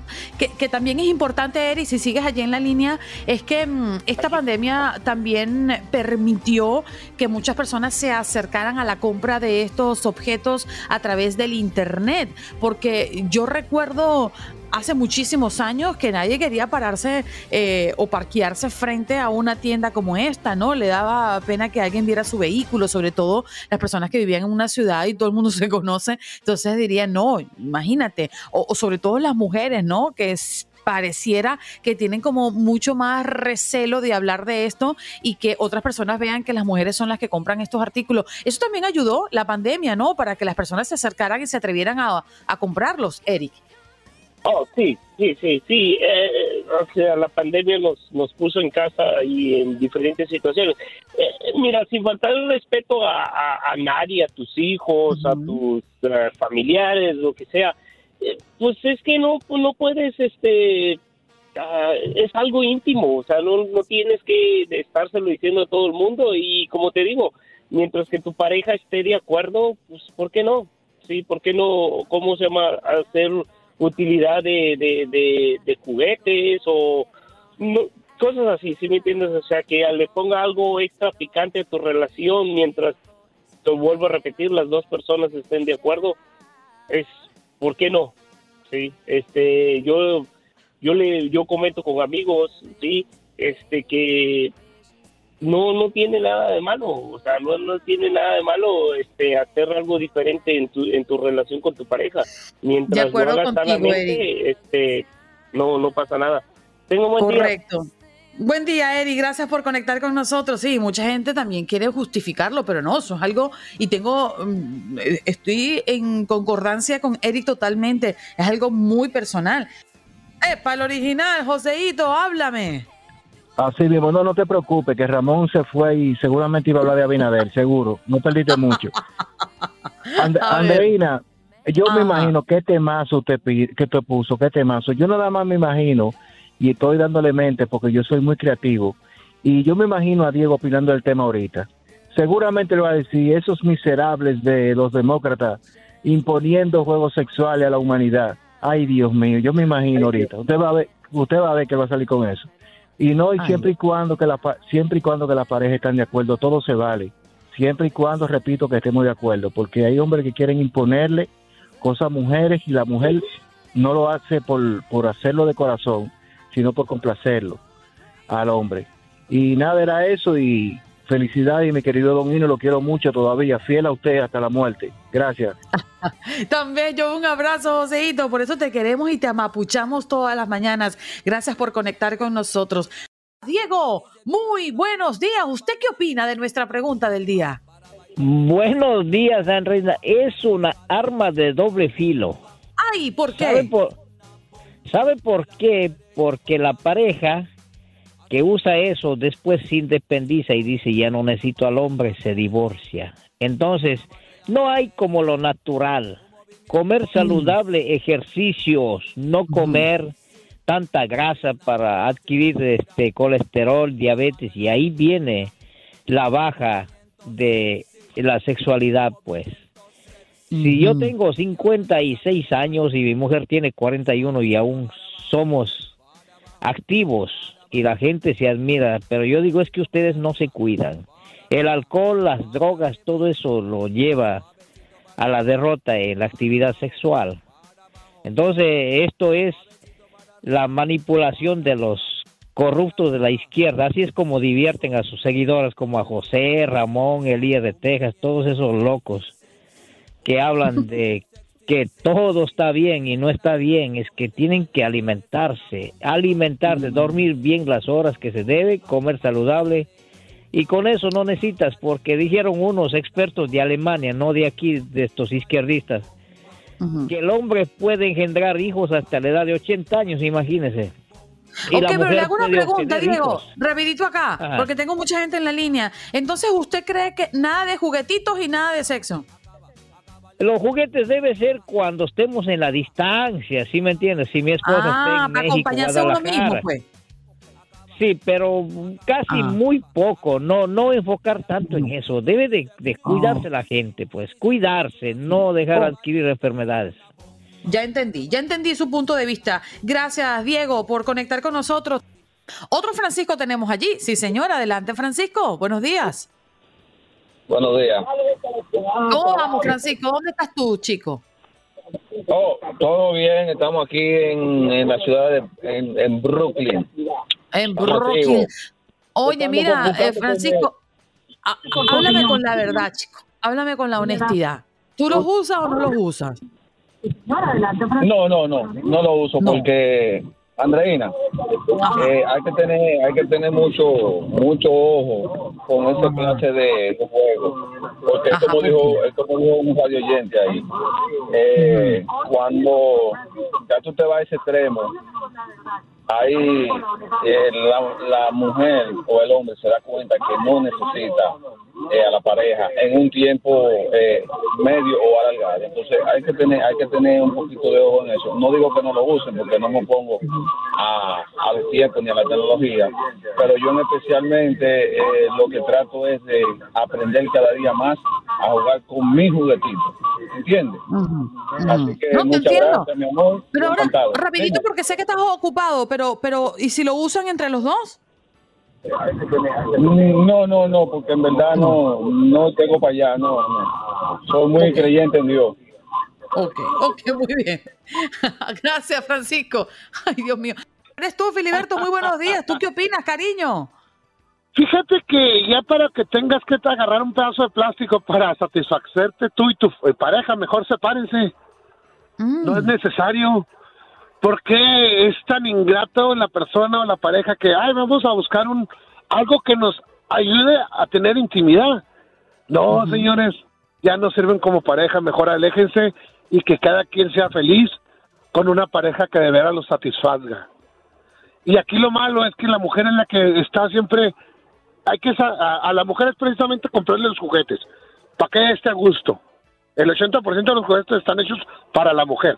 que, también es importante, Eric, si sigues allí en la línea, es que mm, esta pandemia también permitió que muchas personas se acercaran a la compra de estos objetos a través del Internet, porque yo recuerdo hace muchísimos años que nadie quería pararse eh, o parquearse frente a una tienda como esta, ¿no? Le daba pena que alguien viera su vehículo, sobre todo las personas que vivían en una ciudad y todo el mundo se conoce. Entonces diría, no, imagínate, o, sobre todo las mujeres, ¿no? Que pareciera que tienen como mucho más recelo de hablar de esto y que otras personas vean que las mujeres son las que compran estos artículos. Eso también ayudó la pandemia, ¿no? Para que las personas se acercaran y se atrevieran a, a comprarlos, Eric. Oh, sí, sí, sí, sí. Eh, o sea, la pandemia nos, nos puso en casa y en diferentes situaciones. Eh, mira, sin faltar el respeto a, a, nadie, a tus hijos, a tus eh, familiares, lo que sea, pues es que no, no puedes, este, ah, es algo íntimo, o sea, no, no tienes que estárselo diciendo a todo el mundo y como te digo, mientras que tu pareja esté de acuerdo, pues ¿por qué no? Sí, ¿por qué no, cómo se llama, hacer utilidad de, de, de, juguetes o cosas así, ¿sí me entiendes? O sea, que le ponga algo extra picante a tu relación mientras, te vuelvo a repetir, las dos personas estén de acuerdo, es, ¿por qué no? Sí, este, yo, yo le, yo comento con amigos, sí, este, que no, no tiene nada de malo, o sea, no, no tiene nada de malo, este, hacer algo diferente en tu, en tu relación con tu pareja, mientras De acuerdo lo hagas contigo, sanamente, este, no, no pasa nada. Tengo buen día. Correcto. Buen día, Eri. Gracias por conectar con nosotros. Sí, mucha gente también quiere justificarlo, pero no, eso es algo. Y tengo. mm, eh, Estoy en concordancia con Eri totalmente. Es algo muy personal. Eh, para el original, Joseito, háblame. Así mismo, no, no te preocupes, que Ramón se fue y seguramente iba a hablar de Abinader, seguro. No perdiste mucho. And- A ver. Andreina, yo me imagino qué temazo usted que te puso, qué temazo. Yo nada más me imagino, y estoy dándole mente porque yo soy muy creativo, y yo me imagino a Diego opinando del tema ahorita. Seguramente le va a decir, esos miserables de los demócratas imponiendo juegos sexuales a la humanidad. Ay, Dios mío, yo me imagino ahorita. Usted va a ver, usted va a ver que va a salir con eso. Y no, y Ay. siempre y cuando que la siempre y cuando que las parejas están de acuerdo, todo se vale. Siempre y cuando, repito, que estemos de acuerdo, porque hay hombres que quieren imponerle cosas a mujeres y la mujer no lo hace por, por hacerlo de corazón, sino por complacerlo al hombre. Y nada, era eso y felicidades y mi querido Don Hino, lo quiero mucho todavía, fiel a usted hasta la muerte. Gracias. También yo un abrazo, Joseito. Por eso te queremos y te amapuchamos todas las mañanas. Gracias por conectar con nosotros. Diego, muy buenos días. ¿Usted qué opina de nuestra pregunta del día? Buenos días, Reina. Es una arma de doble filo. Ay, ¿por ¿Sabe qué? por, ¿Sabe por qué? Porque la pareja que usa eso después se independiza y dice ya no necesito al hombre, se divorcia. Entonces, no hay como lo natural. Comer saludable, ejercicios, no comer tanta grasa para adquirir este colesterol, diabetes y ahí viene la baja de la sexualidad, pues. Si yo tengo 56 años y mi mujer tiene 41 y aún somos activos y la gente se admira, pero yo digo es que ustedes no se cuidan. El alcohol, las drogas, todo eso lo lleva a la derrota en la actividad sexual. Entonces, esto es la manipulación de los corruptos de la izquierda. Así es como divierten a sus seguidores, como a José, Ramón, Elías de Texas, todos esos locos que hablan de que todo está bien y no está bien, es que tienen que alimentarse, alimentarse, dormir bien las horas que se debe, comer saludable y con eso no necesitas, porque dijeron unos expertos de Alemania, no de aquí, de estos izquierdistas, que el hombre puede engendrar hijos hasta la edad de 80 años, imagínese. Y Ok, pero le hago una pregunta, Diego, rapidito acá, Ajá. porque tengo mucha gente en la línea. Entonces, ¿usted cree que nada de juguetitos y nada de sexo? Los juguetes debe ser cuando estemos en la distancia, ¿sí me entiendes? Si mi esposa Ah, está en para México, acompañarse a uno mismo, pues. Sí, pero casi Ah. muy poco, no no enfocar tanto en eso. Debe de, de cuidarse la gente, pues, cuidarse, no dejar Oh. adquirir enfermedades. Ya entendí, ya entendí su punto de vista. Gracias, Diego, por conectar con nosotros. Otro Francisco tenemos allí. Sí, señor, adelante, Francisco. Buenos días. Buenos días. ¿Cómo vamos, Francisco? ¿Dónde estás tú, chico? Oh, todo bien, estamos aquí en, en la ciudad de en, en Brooklyn. En Brooklyn. Oye, mira, eh, Francisco, ah, háblame con la verdad, chico. Háblame con la honestidad. ¿Tú los usas o no los usas? No, no, no, no lo uso porque Andreina, eh, hay que tener, hay que tener mucho, mucho ojo con esa clase de, de juego, porque como dijo, es como dijo un radio oyente ahí, eh, cuando ya tú te vas a ese extremo, ahí eh, la, la mujer o el hombre se da cuenta que no necesita eh, a la pareja en un tiempo eh, medio o alargado. Entonces hay que tener hay que tener un poquito de ojo en eso. No digo que no lo usen porque no me pongo a, a los tiempos ni a la tecnología, pero yo en especialmente eh, lo que trato es de aprender cada día más a jugar con mi juguetito. ¿Entiendes? Así que No, muchas entiendo. gracias, mi amor. Pero ahora, rapidito, porque sé que estás ocupado, pero, pero, ¿y si lo usan entre los dos? Mm, No, no, no, porque en verdad no, no tengo para allá, no, no. Soy muy creyente en Dios. Ok, ok, muy bien. Gracias, Francisco. Ay, Dios mío. Eres tú, Filiberto, muy buenos días. ¿Tú qué opinas, cariño? Fíjate que ya para que tengas que agarrar un pedazo de plástico para satisfacerte tú y tu eh, pareja, mejor sepárense. No es necesario. ¿Por qué es tan ingrato la persona o la pareja que, ay, vamos a buscar un algo que nos ayude a tener intimidad? No, señores, ya no sirven como pareja, mejor aléjense y que cada quien sea feliz con una pareja que de veras lo satisfaga. Y aquí lo malo es que la mujer es la que está siempre hay que a, a la mujer es precisamente comprarle los juguetes para que esté a gusto. El 80% de los juguetes están hechos para la mujer.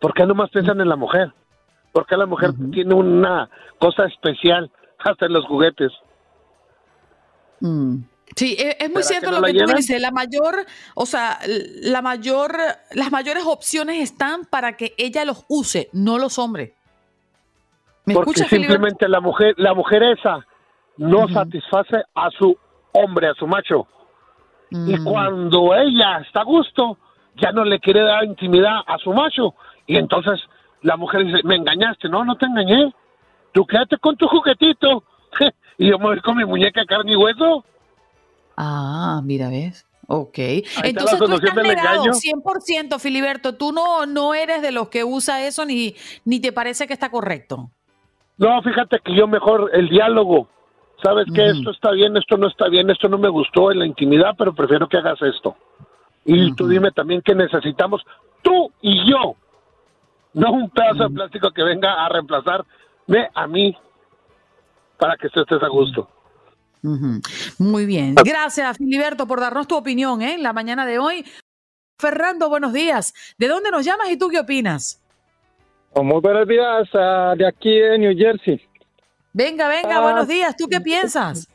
¿Por qué nomás piensan en la mujer? Porque la mujer tiene una cosa especial hasta en los juguetes. Sí, e- es, muy ¿Será cierto que no lo que tú llenan? dices. La mayor, o sea, la mayor, las mayores opciones están para que ella los use, no los hombres. ¿Me Porque escuchas, simplemente la mujer, la mujer esa no satisface a su hombre, a su macho. Y cuando ella está a gusto, ya no le quiere dar intimidad a su macho. Y entonces la mujer dice, me engañaste. No, no te engañé. Tú quédate con tu juguetito. y yo me voy con mi muñeca carne y hueso. Ah, mira, ¿ves? Ok. la Entonces tú estás negado engaño. 100%, Filiberto. Tú no, no eres de los que usa eso ni, ni te parece que está correcto. No, fíjate que yo mejor el diálogo. Sabes que esto está bien, esto no está bien, esto no me gustó en la intimidad, pero prefiero que hagas esto. Y tú dime también que necesitamos tú y yo. No un pedazo de plástico que venga a reemplazarme a mí para que tú estés a gusto. Muy bien. Gracias, Filiberto, por darnos tu opinión ¿eh? en la mañana de hoy. Fernando, buenos días. ¿De dónde nos llamas y tú qué opinas? Oh, Muy buenos días, ah, de aquí de New Jersey. Venga, venga, Ah, buenos días. ¿Tú qué piensas?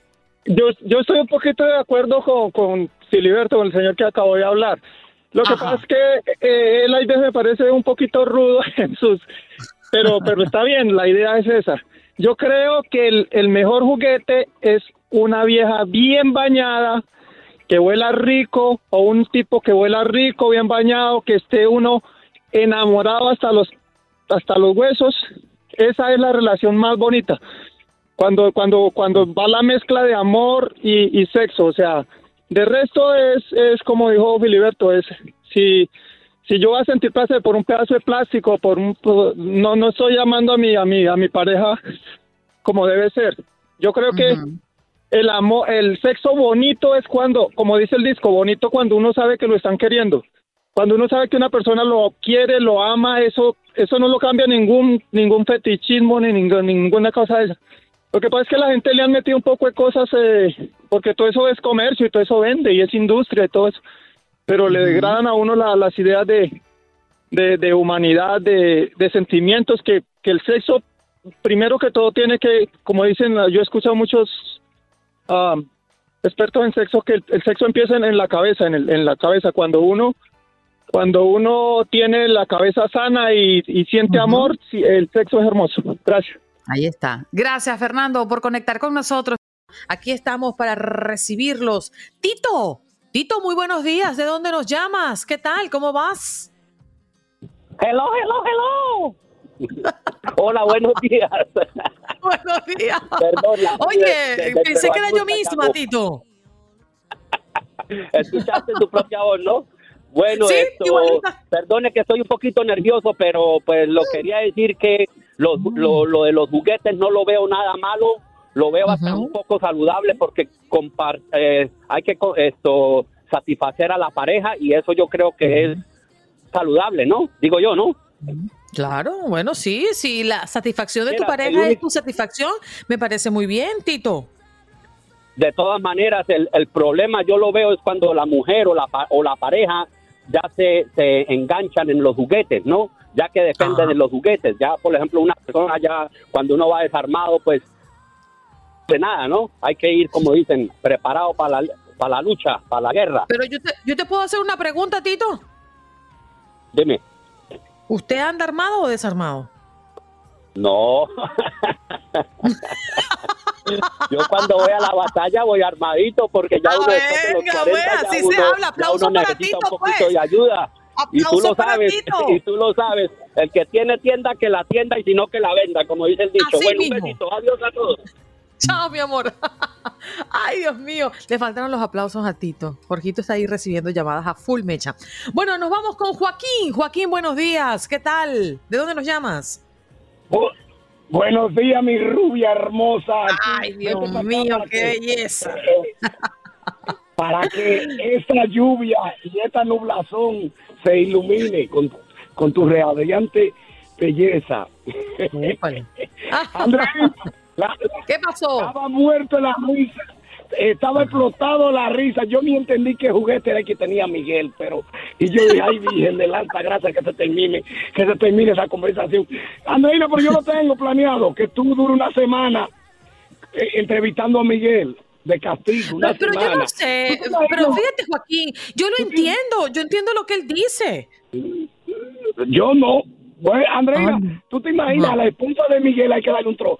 Yo, yo estoy un poquito de acuerdo con, con Filiberto, con el señor que acabó de hablar. Lo que pasa es que eh, él a veces me parece un poquito rudo en sus... Pero, pero está bien, la idea es esa. Yo creo que el, el mejor juguete es una vieja bien bañada, que huela rico, o un tipo que huela rico, bien bañado, que esté uno enamorado hasta los, hasta los huesos. Esa es la relación más bonita cuando cuando cuando va la mezcla de amor y, y sexo o sea de resto es es como dijo Filiberto es si si yo voy a sentir placer por un pedazo de plástico por un por- no no estoy llamando a mi a mi a mi pareja como debe ser. Yo creo que el amor el sexo bonito es cuando como dice el disco bonito cuando uno sabe que lo están queriendo. Cuando uno sabe que una persona lo quiere lo ama eso eso no lo cambia ningún ningún fetichismo ni ningún- ninguna cosa de esa lo que pasa es que la gente le han metido un poco de cosas, eh, porque todo eso es comercio y todo eso vende y es industria y todo eso. Pero le degradan a uno la- las ideas de, de, de humanidad, de, de sentimientos, que, que el sexo, primero que todo, tiene que, como dicen, yo he escuchado muchos ah, expertos en sexo, que el, el sexo empieza en, en la cabeza, en, el- en la cabeza. Cuando uno, cuando uno tiene la cabeza sana y, y siente amor, el sexo es hermoso. Gracias. Ahí está. Gracias, Fernando, por conectar con nosotros. Aquí estamos para recibirlos. Tito, Tito, muy buenos días. ¿De dónde nos llamas? ¿Qué tal? ¿Cómo vas? Hello, hello, hello. Hola, buenos días. buenos días. Perdón, Oye, de- de- pensé que era yo misma, acabó. Tito. Escuchaste tu propia voz, ¿no? Bueno, Sí, esto, perdone que estoy un poquito nervioso, pero pues lo quería decir que los- lo, lo de los juguetes no lo veo nada malo, lo veo hasta un poco saludable porque eh, hay que esto satisfacer a la pareja y eso yo creo que es saludable, ¿no? Digo yo, ¿no? Claro, bueno, sí, sí, la satisfacción de tu pareja es tu satisfacción. Me parece muy bien, Tito. de todas maneras, el, el problema yo lo veo es cuando la mujer o la, o la pareja ya se, se enganchan en los juguetes, ¿no? Ya que dependen de los juguetes. Ya, por ejemplo, una persona ya, cuando uno va desarmado, pues, de nada, ¿no? Hay que ir, como dicen, preparado para la, para la lucha, para la guerra. Pero yo te, yo te puedo hacer una pregunta, Tito. Dime. ¿Usted anda armado o desarmado? No. Yo cuando voy a la batalla voy armadito porque ya uno después de los venga, 40 pues, ya así se uno- habla. ya Aplauso uno necesita un poquito pues. de ayuda. Y tú lo sabes, y tú lo sabes. El que tiene tienda que la tienda y si no que la venda, como dice el dicho. Así bueno, mismo. un besito, adiós a todos. Chao, mi amor. Ay, Dios mío. Le faltaron los aplausos a Tito. Jorgito está ahí recibiendo llamadas a full mecha. Bueno, nos vamos con Joaquín. Joaquín, buenos días. ¿Qué tal? ¿De dónde nos llamas? Buenos días, mi rubia hermosa. Ay, Dios mío, qué belleza. Para que esta lluvia y esta nublazón se ilumine con, con tu radiante belleza. Andrés, la- ¿Qué pasó? Estaba muerto en la risa. Estaba explotado la risa. Yo ni entendí qué juguete era el que tenía Miguel, pero. Y yo dije, ay, Virgen de la alta gracia, que se termine, que se termine esa conversación. Andreina, pero yo lo tengo planeado, que tú dure una semana eh, entrevistando a Miguel de castigo, una Pero yo no sé. Pero fíjate, Joaquín, yo lo entiendo. Yo entiendo lo que él dice. Yo no. Bueno, Andrea, tú te imaginas, a la esposa de Miguel hay que darle un tro,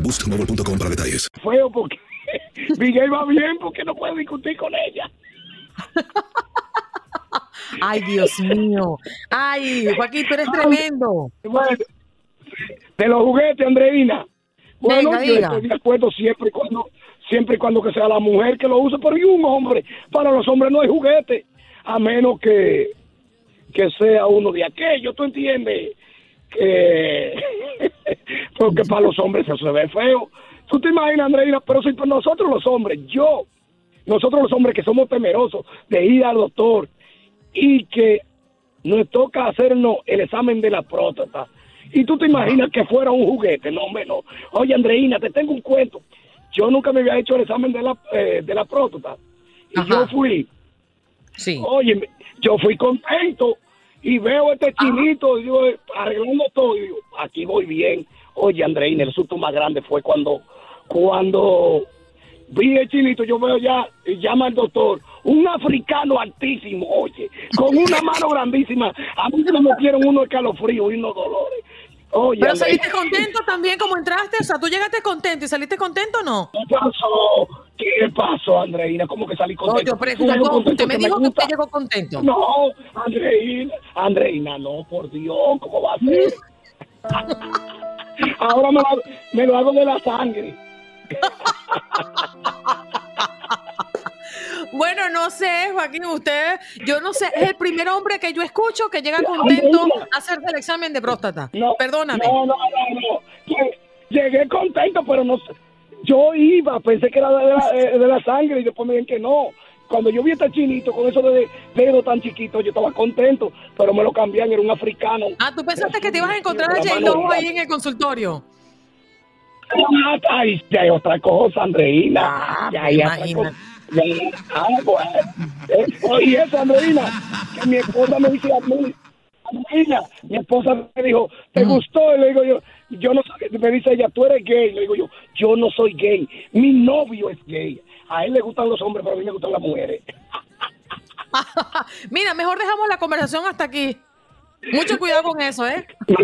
boostmobile.com para detalles. Feo porque Miguel va bien porque no puede discutir con ella. Ay, Dios mío. Ay, Joaquín, tú eres tremendo. Bueno, de los juguetes, Andreina. Bueno, Venga, yo diga. estoy de acuerdo siempre y cuando, siempre y cuando que sea la mujer que lo use, pero y un hombre. Para los hombres no hay juguete, a menos que, que sea uno de aquellos, ¿tú entiendes? Que, porque para los hombres eso se ve feo. ¿Tú te imaginas, Andreina? Pero si para nosotros los hombres, yo, nosotros los hombres que somos temerosos de ir al doctor y que nos toca hacernos el examen de la próstata. Y tú te imaginas que fuera un juguete, no menos. Oye, Andreina, te tengo un cuento. Yo nunca me había hecho el examen de la, eh, de la próstata. Y yo fui. Sí. Oye, yo fui contento y veo este chinito y yo, arreglando todo. Y digo, aquí voy bien. Oye, Andreina, el susto más grande fue cuando, cuando vi el chinito, yo veo ya, llama al doctor, un africano altísimo, oye, con una mano grandísima. A mí se me metieron unos escalofríos y unos dolores. Oye, Pero saliste contento también como entraste. O sea, tú llegaste contento y saliste contento o no? ¿Qué pasó? ¿Qué pasó, Andreina? ¿Cómo que salí No, contento? yo Salgo pregunto. contento Usted me dijo que usted llegó contento. No, Andreina, Andreina, no, por Dios, ¿cómo va a ser? Ahora me lo, hago- me lo hago de la sangre. Bueno, no sé, Joaquín, usted, yo no sé, es el primer hombre que yo escucho que llega contento a hacerse el examen de próstata. Perdóname. No, no, no, no. Lle- Llegué contento, pero no sé. Yo iba, pensé que era de la, eh, de la sangre y después me dijeron que no. Cuando yo vi a este chinito con eso de dedo tan chiquito, yo estaba contento, pero me lo cambian, era un africano. Ah, tú pensaste que te ibas a encontrar a La J. mano Lo grande. ahí en el consultorio. Ay, ya hay otra cosa, Andreina. ya hay otra imagínate. cosa. Ah. Eh, oye, eso, Andreina, que mi esposa me dice a mí, Andreina, mi esposa me dijo, ¿te gustó? Y le digo yo, yo no sé, me dice ella, tú eres gay. Le digo yo, yo no soy gay, mi novio es gay. A él le gustan los hombres, pero a mí me gustan las mujeres. Mira, mejor dejamos la conversación hasta aquí. Mucho cuidado con eso, ¿eh?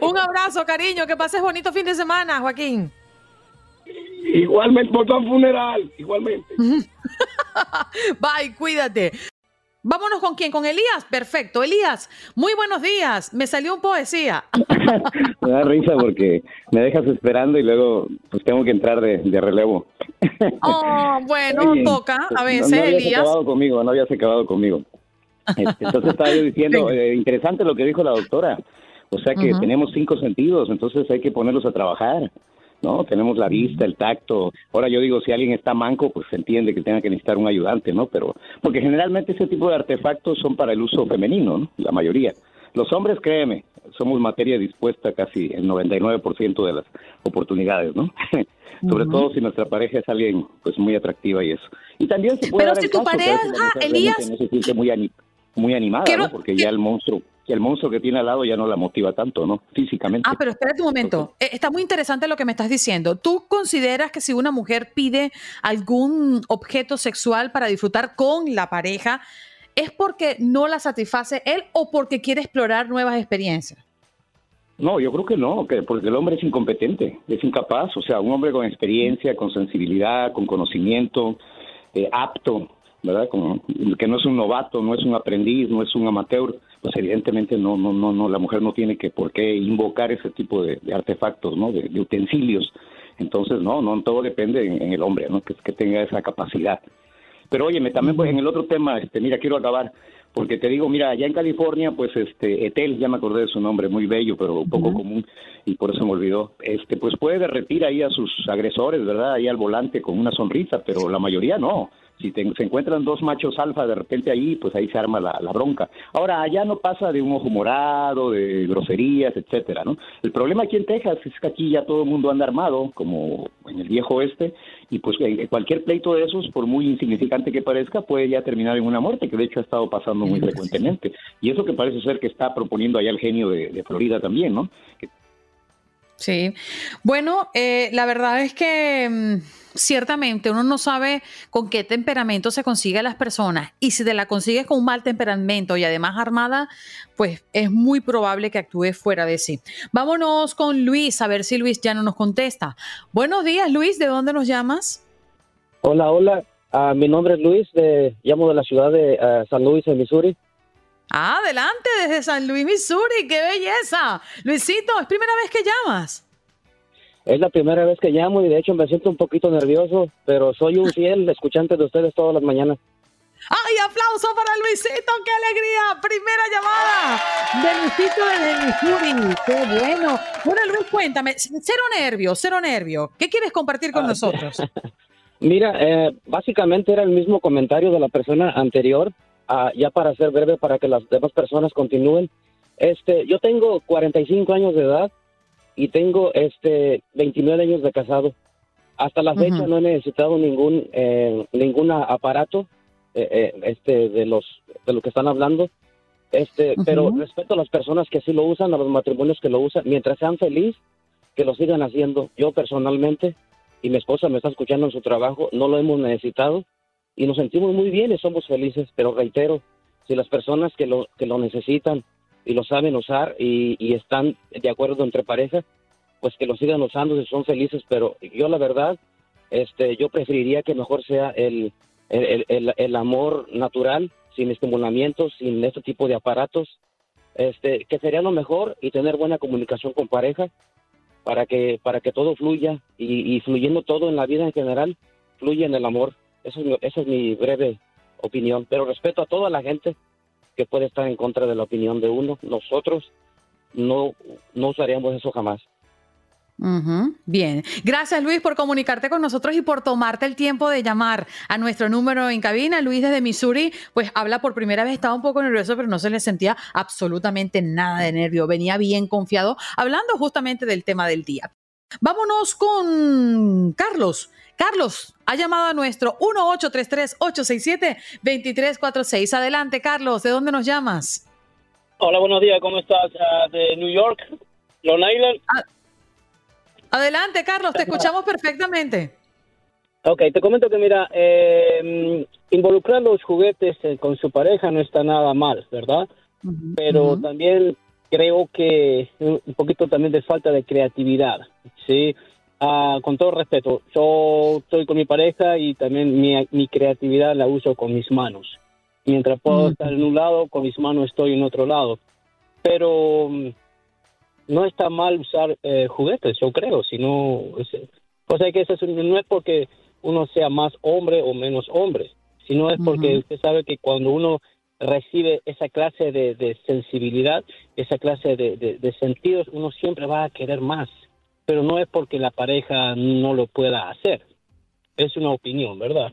Un abrazo, cariño. Que pases bonito fin de semana, Joaquín. Igualmente, por tu funeral, igualmente. Bye, cuídate. Vámonos con quién, con Elías. Perfecto, Elías. Muy buenos días. Me salió un poesía. Me da risa porque me dejas esperando y luego pues tengo que entrar de, de relevo. Oh, bueno, Oye, toca a no- veces, no, habías Elías. acabado conmigo, no habías acabado conmigo. Este, Entonces estaba yo diciendo, eh, interesante lo que dijo la doctora. O sea que tenemos cinco sentidos, entonces hay que ponerlos a trabajar. ¿No? Tenemos la vista, el tacto. Ahora yo digo, si alguien está manco, pues se entiende que tenga que necesitar un ayudante, ¿no? Pero, porque generalmente ese tipo de artefactos son para el uso femenino, ¿no? La mayoría. Los hombres, créeme, somos materia dispuesta casi el 99% de las oportunidades, ¿no? Sobre todo si nuestra pareja es alguien pues muy atractiva y eso. Y también se puede Pero dar si el tu caso pareja, Elías- no se siente muy, ani- muy animada, Quiero- ¿no? Porque ya el monstruo, que el monstruo que tiene al lado ya no la motiva tanto, ¿no? Físicamente. Ah, pero espérate un momento. Eh, Está muy interesante lo que me estás diciendo. ¿Tú consideras que si una mujer pide algún objeto sexual para disfrutar con la pareja, es porque no la satisface él o porque quiere explorar nuevas experiencias? No, yo creo que no, que porque el hombre es incompetente, es incapaz, o sea, un hombre con experiencia, con sensibilidad, con conocimiento, eh, apto, ¿verdad? Como, que no es un novato, no es un aprendiz, no es un amateur, pues evidentemente no, no, no, no, la mujer no tiene que por qué invocar ese tipo de, de artefactos, ¿no? De, de utensilios. Entonces, no, no, todo depende en, en el hombre, ¿no? Que, que tenga esa capacidad. Pero óyeme, también pues en el otro tema, este, mira, quiero acabar, porque te digo, mira, allá en California, pues este, Etel, ya me acordé de su nombre, muy bello, pero un poco común, y por eso me olvidó, este, pues puede derretir ahí a sus agresores, ¿verdad? Ahí al volante con una sonrisa, pero la mayoría no. Si te- se encuentran dos machos alfa de repente ahí, pues ahí se arma la, la bronca. Ahora, allá no pasa de un ojo morado, de groserías, etcétera, ¿no? El problema aquí en Texas es que aquí ya todo el mundo anda armado, como en el viejo oeste, y pues eh, cualquier pleito de esos, por muy insignificante que parezca, puede ya terminar en una muerte, que de hecho ha estado pasando muy frecuentemente. Y eso que parece ser que está proponiendo allá el genio de, de Florida también, ¿no? Que Sí. Bueno, eh, la verdad es que mm, ciertamente uno no sabe con qué temperamento se consigue a las personas y si te la consigues con un mal temperamento y además armada, pues es muy probable que actúe fuera de sí. Vámonos con Luis, a ver si Luis ya no nos contesta. Buenos días, Luis, ¿de dónde nos llamas? Hola, hola. Ah, mi nombre es Luis, de, llamo de la ciudad de ah, San Luis, en Missouri. Ah, adelante desde San Luis, Missouri, qué belleza. Luisito, es primera vez que llamas. Es la primera vez que llamo y de hecho me siento un poquito nervioso, pero soy un fiel escuchante de ustedes todas las mañanas. ¡Ay, aplauso para Luisito! ¡Qué alegría! Primera llamada de Luisito desde Missouri. ¡Qué bueno! Bueno, Luis, cuéntame, cero nervio, cero nervio. ¿Qué quieres compartir con Ah, nosotros? Mira, eh, básicamente era el mismo comentario de la persona anterior, ah, ya para ser breve, para que las demás personas continúen. Este, yo tengo 45 años de edad y tengo este 29 años de casado. Hasta la fecha Ujú. no he necesitado ningún eh, ningún aparato eh, eh, este de los de lo que están hablando. Este, pero respeto a las personas que sí lo usan, a los matrimonios que lo usan, mientras sean felices, que lo sigan haciendo. Yo personalmente y mi esposa me está escuchando en su trabajo, no lo hemos necesitado y nos sentimos muy bien y somos felices, pero reitero, si las personas que lo, que lo necesitan y lo saben usar y, y están de acuerdo entre parejas, pues que lo sigan usando si son felices, pero yo la verdad, este, yo preferiría que mejor sea el, el, el- el- amor natural, sin estimulamientos, sin este tipo de aparatos, este, que sería lo mejor y tener buena comunicación con pareja para que para que todo fluya y, y fluyendo todo en la vida en general fluye en el amor eso es mi, esa es mi breve opinión pero respeto a toda la gente que puede estar en contra de la opinión de uno nosotros no no usaríamos eso jamás Bien. Gracias, Luis, por comunicarte con nosotros y por tomarte el tiempo de llamar a nuestro número en cabina. Luis desde Missouri, pues habla por primera vez, estaba un poco nervioso, pero no se le sentía absolutamente nada de nervio. Venía bien confiado, hablando justamente del tema del día. Vámonos con Carlos. Carlos ha llamado a nuestro 1-833-867-2346. Adelante, Carlos, ¿de dónde nos llamas? Hola, buenos días, ¿cómo estás? Ah, de New York, Long Island. Adelante, Carlos, te escuchamos perfectamente. Ok, te comento que mira, eh, involucrar los juguetes eh, con su pareja no está nada mal, ¿verdad? Pero también creo que un poquito también de falta de creatividad, ¿sí? Ah, con todo respeto, yo estoy con mi pareja y también mi, mi creatividad la uso con mis manos. Mientras puedo estar en un lado, con mis manos estoy en otro lado. Pero mm, no está mal usar eh, juguetes, yo creo, sino... o sea que eso no es porque uno sea más hombre o menos hombre, sino es porque Ujú. usted sabe que cuando uno recibe esa clase de, de sensibilidad, esa clase de, de- de sentidos, uno siempre va a querer más. pero no es porque la pareja no lo pueda hacer. Es una opinión, ¿verdad?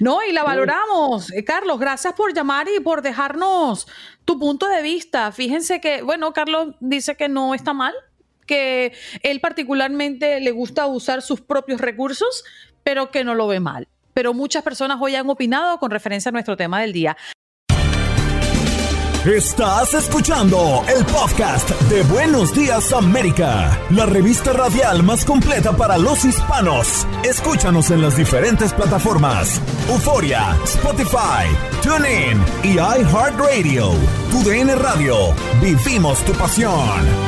No, y la valoramos. Eh, Carlos, gracias por llamar y por dejarnos tu punto de vista. Fíjense que, bueno, Carlos dice que no está mal, que él particularmente le gusta usar sus propios recursos, pero que no lo ve mal. Pero muchas personas hoy han opinado con referencia a nuestro tema del día. Estás escuchando el podcast de Buenos Días América, la revista radial más completa para los hispanos. Escúchanos en las diferentes plataformas: Euforia, Spotify, TuneIn y iHeartRadio. Tu DN Radio. Vivimos tu pasión.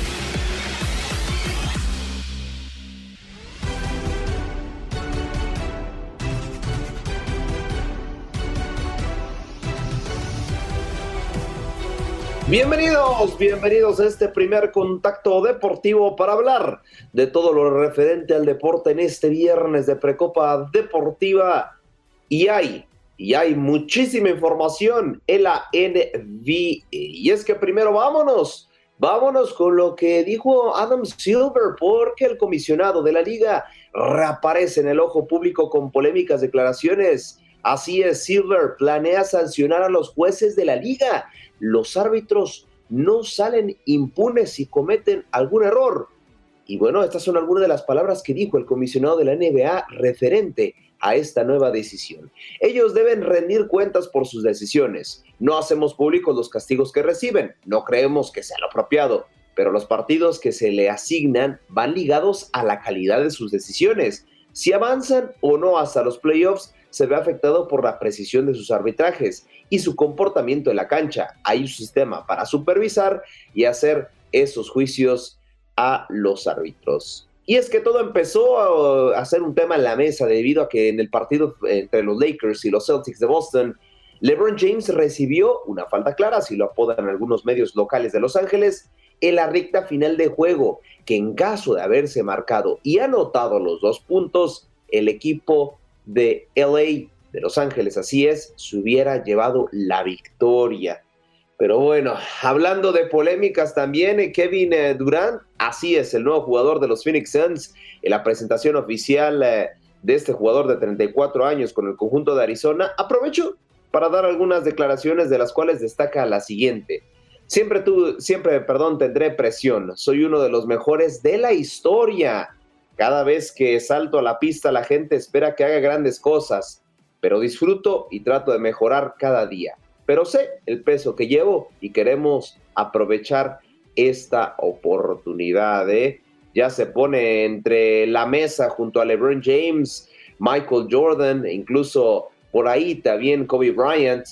Bienvenidos, bienvenidos a este primer contacto deportivo para hablar de todo lo referente al deporte en este viernes de Precopa Deportiva. Y hay, y hay muchísima información en la NBA. Y es que primero vámonos, vámonos con lo que dijo Adam Silver, porque el comisionado de la liga reaparece en el ojo público con polémicas declaraciones. Así es, Silver planea sancionar a los jueces de la liga los árbitros no salen impunes si cometen algún error. Y bueno, estas son algunas de las palabras que dijo el comisionado de la NBA referente a esta nueva decisión. Ellos deben rendir cuentas por sus decisiones. No hacemos públicos los castigos que reciben, no creemos que sea lo apropiado, pero los partidos que se le asignan van ligados a la calidad de sus decisiones. Si avanzan o no hasta los playoffs, se ve afectado por la precisión de sus arbitrajes y su comportamiento en la cancha. Hay un sistema para supervisar y hacer esos juicios a los árbitros. Y es que todo empezó a ser un tema en la mesa debido a que en el partido entre los Lakers y los Celtics de Boston, LeBron James recibió una falta clara, así lo apodan algunos medios locales de Los Ángeles, en la recta final de juego, que en caso de haberse marcado y anotado los dos puntos, el equipo de LA de Los Ángeles, así es, se hubiera llevado la victoria. Pero bueno, hablando de polémicas también, eh, Kevin eh, Durant, así es, el nuevo jugador de los Phoenix Suns, en la presentación oficial eh, de este jugador de 34 años con el conjunto de Arizona, aprovecho para dar algunas declaraciones de las cuales destaca la siguiente. Siempre tú, siempre, perdón, tendré presión. Soy uno de los mejores de la historia. Cada vez que salto a la pista la gente espera que haga grandes cosas pero disfruto y trato de mejorar cada día. Pero sé el peso que llevo y queremos aprovechar esta oportunidad. ¿eh? Ya se pone entre la mesa junto a LeBron James, Michael Jordan, e incluso por ahí también Kobe Bryant.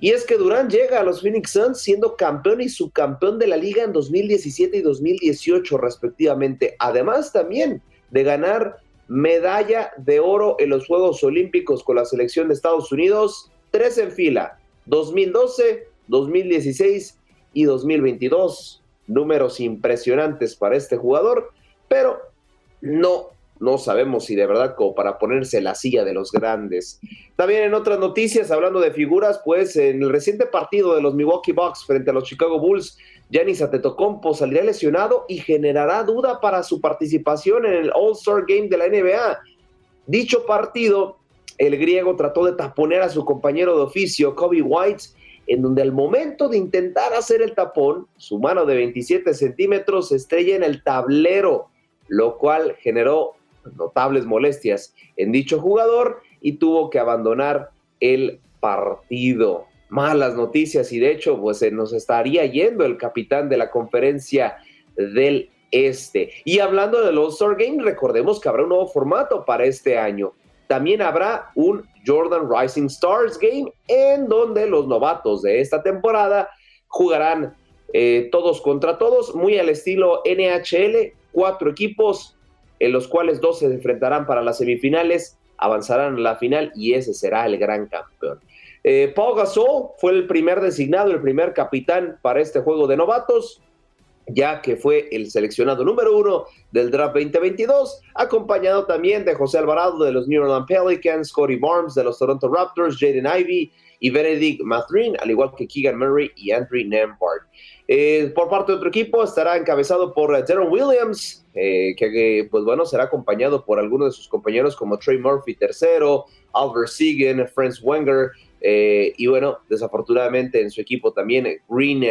Y es que Durán llega a los Phoenix Suns siendo campeón y subcampeón de la liga en 2017 y 2018 respectivamente. Además también de ganar medalla de oro en los Juegos Olímpicos con la selección de Estados Unidos, tres en fila, 2012, 2016 y 2022. Números impresionantes para este jugador, pero no, no sabemos si de verdad como para ponerse la silla de los grandes. También en otras noticias, hablando de figuras, pues en el reciente partido de los Milwaukee Bucks frente a los Chicago Bulls, Giannis Antetokounmpo saldría lesionado y generará duda para su participación en el All-Star Game de la NBA. Dicho partido, el griego trató de taponear a su compañero de oficio, Kobe White, en donde al momento de intentar hacer el tapón, su mano de 27 centímetros se estrella en el tablero, lo cual generó notables molestias en dicho jugador y tuvo que abandonar el partido malas noticias y de hecho pues se nos estaría yendo el capitán de la conferencia del este. Y hablando del All-Star Game, recordemos que habrá un nuevo formato para este año. También habrá un Jordan Rising Stars Game en donde los novatos de esta temporada jugarán eh, todos contra todos, muy al estilo NHL, cuatro equipos en los cuales dos se enfrentarán para las semifinales, avanzarán a la final y ese será el gran campeón. Eh, Paul Gasol fue el primer designado, el primer capitán para este juego de novatos. ya que fue el seleccionado número uno del draft 2022, acompañado también de José Alvarado de los New Orleans Pelicans, Cody Barnes de los Toronto Raptors, Jaden Ivey y Benedict Mathurin, al igual que Keegan Murray y Andrew Nembhard. Eh, por parte de otro equipo estará encabezado por uh, Williams, eh, que pues bueno, será acompañado por algunos de sus compañeros como Trey Murphy tercero, Albert Segan, Franz Wenger, eh, y bueno, desafortunadamente en su equipo también Green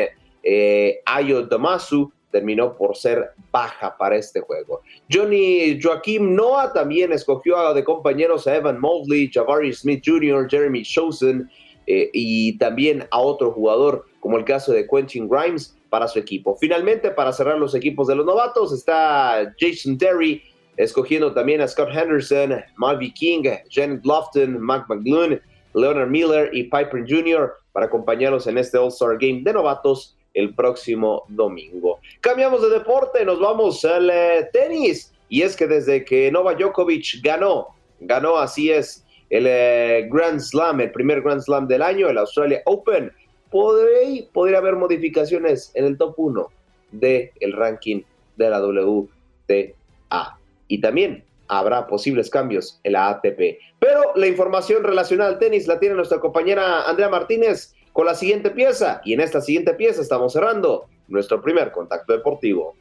eh, Ayo Damasu terminó por ser baja para este juego. Johnny Joaquim Noah también escogió de compañeros a Evan Mobley, Jabari Smith Jr., Jeremy Chosen eh, y también a otro jugador, como el caso de Quentin Grimes, para su equipo. Finalmente, para cerrar los equipos de los novatos, está Jason Terry, escogiendo también a Scott Henderson, Marvin King, Janet Lofton, Mac McGloon, Leonard Miller y Piper Jr. para acompañarlos en este All-Star Game de novatos el próximo domingo. Cambiamos de deporte, nos vamos al eh, tenis. Y es que desde que Nova Djokovic ganó, ganó así es el eh, Grand Slam, el primer Grand Slam del año, el Australia Open, podría, podría haber modificaciones en el top 1 del el ranking de la WTA. Y también habrá posibles cambios en la ATP. Pero la información relacionada al tenis la tiene nuestra compañera Andrea Martínez con la siguiente pieza. Y en esta siguiente pieza estamos cerrando nuestro primer contacto deportivo.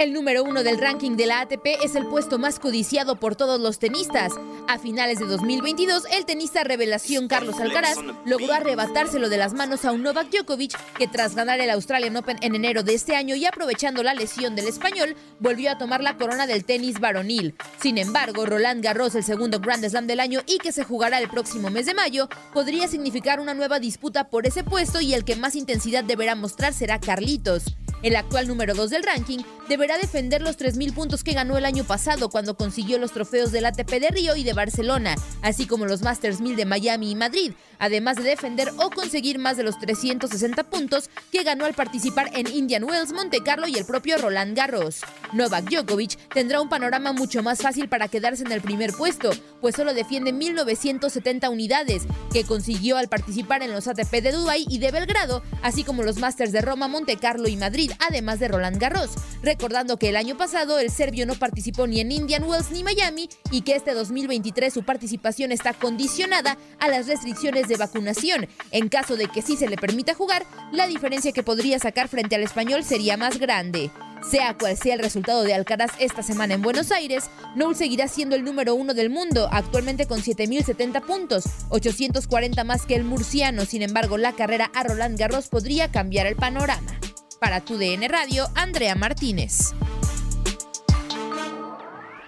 El número uno del ranking de la ATP es el puesto más codiciado por todos los tenistas. A finales de 2022, el tenista revelación Carlos Alcaraz logró arrebatárselo de las manos a un Novak Djokovic que tras ganar el Australian Open en enero de este año y aprovechando la lesión del español, volvió a tomar la corona del tenis varonil. Sin embargo, Roland Garros, el segundo Grand Slam del año y que se jugará el próximo mes de mayo, podría significar una nueva disputa por ese puesto y el que más intensidad deberá mostrar será Carlitos. El actual número 2 del ranking deberá defender los 3.000 puntos que ganó el año pasado cuando consiguió los trofeos del ATP de Río y de Barcelona, así como los Masters 1000 de Miami y Madrid, además de defender o conseguir más de los 360 puntos que ganó al participar en Indian Wells, Monte Carlo y el propio Roland Garros. Novak Djokovic tendrá un panorama mucho más fácil para quedarse en el primer puesto, pues solo defiende 1.970 unidades que consiguió al participar en los ATP de Dubái y de Belgrado, así como los Masters de Roma, Monte Carlo y Madrid además de Roland Garros. Recordando que el año pasado el serbio no participó ni en Indian Wells ni Miami y que este 2023 su participación está condicionada a las restricciones de vacunación. En caso de que sí se le permita jugar, la diferencia que podría sacar frente al español sería más grande. Sea cual sea el resultado de Alcaraz esta semana en Buenos Aires, Noel seguirá siendo el número uno del mundo, actualmente con 7.070 puntos, 840 más que el murciano. Sin embargo, la carrera a Roland Garros podría cambiar el panorama. Para tu DN Radio, Andrea Martínez.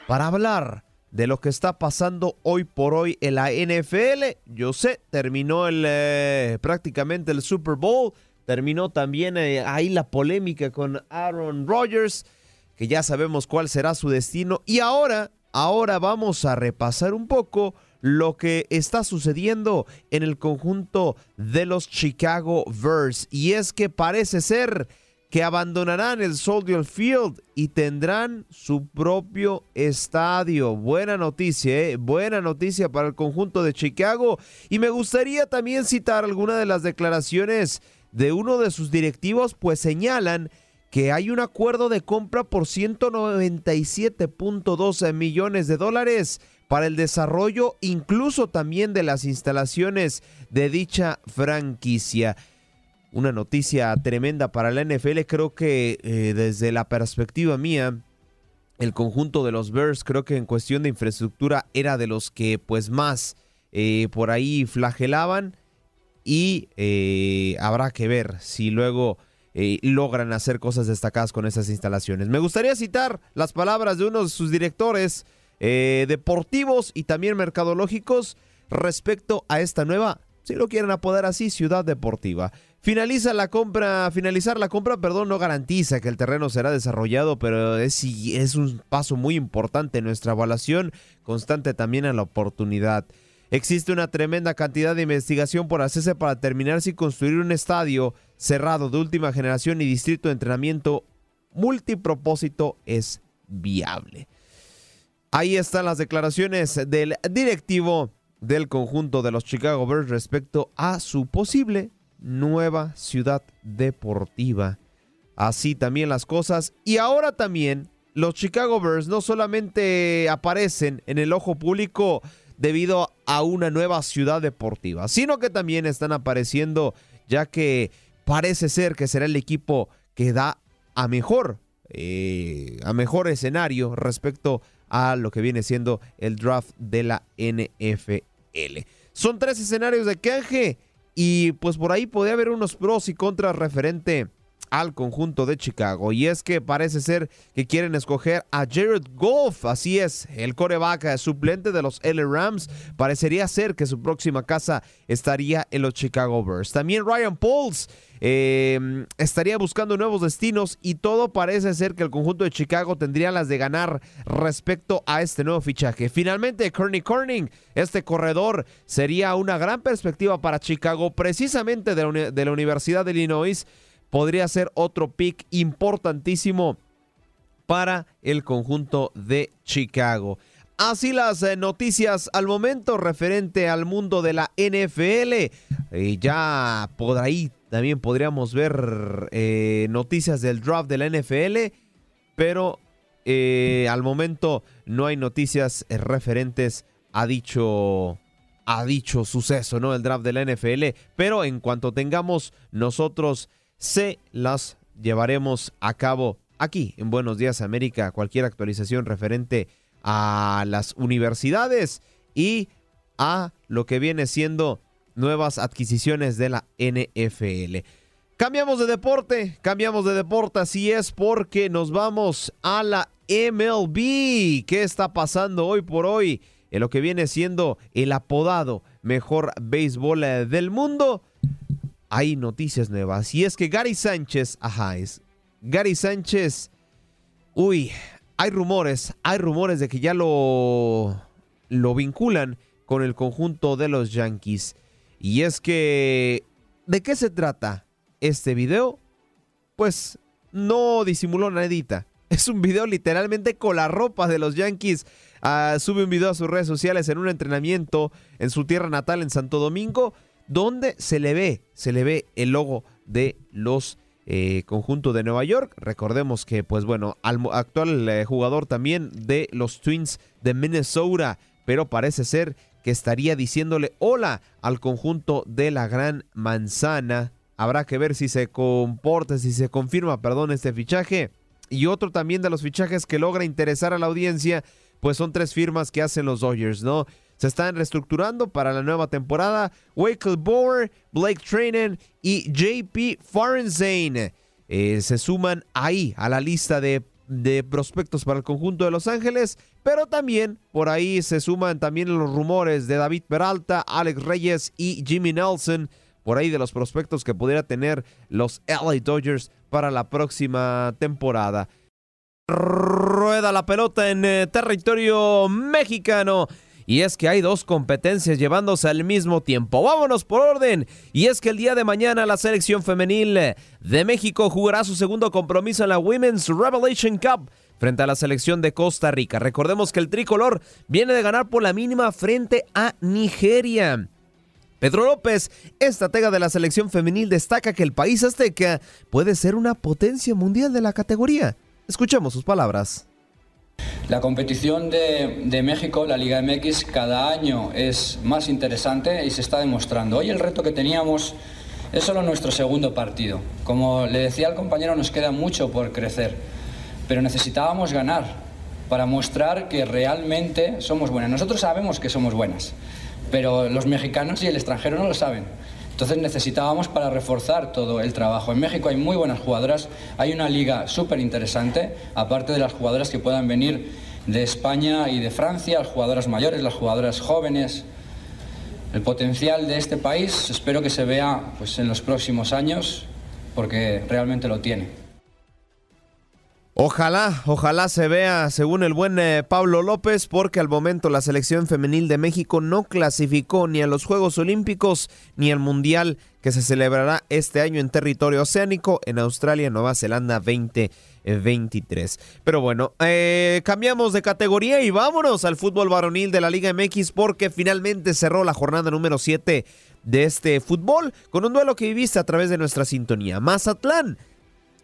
Para hablar de lo que está pasando hoy por hoy en la NFL, yo sé, terminó el, eh, prácticamente el Super Bowl, terminó también eh, ahí la polémica con Aaron Rodgers, que ya sabemos cuál será su destino, y ahora, ahora vamos a repasar un poco lo que está sucediendo en el conjunto de los Chicago Bears. Y es que parece ser que abandonarán el Soldier Field y tendrán su propio estadio. Buena noticia, ¿eh? buena noticia para el conjunto de Chicago. Y me gustaría también citar alguna de las declaraciones de uno de sus directivos, pues señalan que hay un acuerdo de compra por 197.12 millones de dólares para el desarrollo incluso también de las instalaciones de dicha franquicia una noticia tremenda para la NFL. Creo que eh, desde la perspectiva mía, el conjunto de los Bears, creo que en cuestión de infraestructura era de los que pues más eh, por ahí flagelaban y eh, habrá que ver si luego logran hacer cosas destacadas con esas instalaciones. Me gustaría citar las palabras de uno de sus directores deportivos y también mercadológicos respecto a esta nueva, si lo quieren apodar así, ciudad deportiva. Finaliza la compra, finalizar la compra, perdón, no garantiza que el terreno será desarrollado, pero es, es un paso muy importante en nuestra evaluación constante también a la oportunidad. Existe una tremenda cantidad de investigación por hacerse para terminar si construir un estadio cerrado de última generación y distrito de entrenamiento multipropósito es viable. Ahí están las declaraciones del directivo del conjunto de los Chicago Bears respecto a su posible nueva ciudad deportiva. Así también las cosas. Y ahora también los Chicago Bears no solamente aparecen en el ojo público debido a una nueva ciudad deportiva, sino que también están apareciendo ya que parece ser que será el equipo que da a mejor, eh, a mejor escenario respecto a lo que viene siendo el draft de la NFL. Son tres escenarios de canje y pues por ahí puede haber unos pros y contras referente al conjunto de Chicago. Y es que parece ser que quieren escoger a Jared Goff. Así es, el coreback suplente de los L Rams. Parecería ser que su próxima casa estaría en los Chicago Bears. También Ryan Pauls em, estaría buscando nuevos destinos y todo parece ser que el conjunto de Chicago tendría las de ganar respecto a este nuevo fichaje. Finalmente, Kearney Corning, este corredor, sería una gran perspectiva para Chicago, precisamente de la Universidad de Illinois podría ser otro pick importantísimo para el conjunto de Chicago. Así las eh, noticias al momento referente al mundo de la NFL. Eh, ya por ahí también podríamos ver eh, noticias del draft de la NFL, pero al momento no hay noticias referentes a dicho a dicho suceso, ¿no? El draft de la NFL, pero en cuanto tengamos nosotros se las llevaremos a cabo aquí en Buenos Días América. Cualquier actualización referente a las universidades y a lo que viene siendo nuevas adquisiciones de la NFL. Cambiamos de deporte, cambiamos de deporte, así es porque nos vamos a la MLB. ¿Qué está pasando hoy por hoy en lo que viene siendo el apodado mejor béisbol del mundo? Hay noticias nuevas. Y es que Gary Sánchez, ajá, es Gary Sánchez, uy, hay rumores, hay rumores de que ya lo, lo vinculan con el conjunto de los Yankees. Y es que, ¿de qué se trata este video? Pues no disimuló nadita. Es un video literalmente con la ropa de los Yankees. Ah, sube un video a sus redes sociales en un entrenamiento en su tierra natal en Santo Domingo donde se le ve, se le ve el logo de los eh, conjuntos de Nueva York. Recordemos que, pues bueno, al actual eh, jugador también de los Twins de Minnesota, pero parece ser que estaría diciéndole hola al conjunto de la Gran Manzana. Habrá que ver si se comporta, si se confirma, perdón, este fichaje. Y otro también de los fichajes que logra interesar a la audiencia, pues son tres firmas que hacen los Dodgers, ¿no? Se están reestructurando para la nueva temporada. Wakel Bower, Blake Trainen y JP Farenzane eh, se suman ahí a la lista de, de, prospectos para el conjunto de Los Ángeles, pero también por ahí se suman también los rumores de David Peralta, Alex Reyes y Jimmy Nelson, por ahí de los prospectos que pudiera tener los LA Dodgers para la próxima temporada. Rueda la pelota en eh, territorio mexicano. Y es que hay dos competencias llevándose al mismo tiempo. Vámonos por orden. Y es que el día de mañana la selección femenil de México jugará su segundo compromiso en la Women's Revelation Cup frente a la selección de Costa Rica. Recordemos que el tricolor viene de ganar por la mínima frente a Nigeria. Pedro López, estratega de la selección femenil, destaca que el país azteca puede ser una potencia mundial de la categoría. Escuchemos sus palabras. La competición de, México, la Liga MX, cada año es más interesante y se está demostrando. Hoy el reto que teníamos es solo nuestro segundo partido. Como le decía al compañero, nos queda mucho por crecer, pero necesitábamos ganar para mostrar que realmente somos buenas. Nosotros sabemos que somos buenas, pero los mexicanos y el extranjero no lo saben. Entonces necesitábamos para reforzar todo el trabajo. En México hay muy buenas jugadoras, hay una liga súper interesante, aparte de las jugadoras que puedan venir de España y de Francia, las jugadoras mayores, las jugadoras jóvenes. El potencial de este país espero que se vea pues, en los próximos años porque realmente lo tiene. Ojalá, ojalá se vea según el buen eh, Pablo López, porque al momento la selección femenil de México no clasificó ni a los Juegos Olímpicos ni al Mundial que se celebrará este año en territorio oceánico en Australia, Nueva Zelanda 2023. Pero bueno, eh, cambiamos de categoría y vámonos al fútbol varonil de la Liga MX porque finalmente cerró la jornada número 7 de este fútbol con un duelo que viviste a través de nuestra sintonía. Mazatlán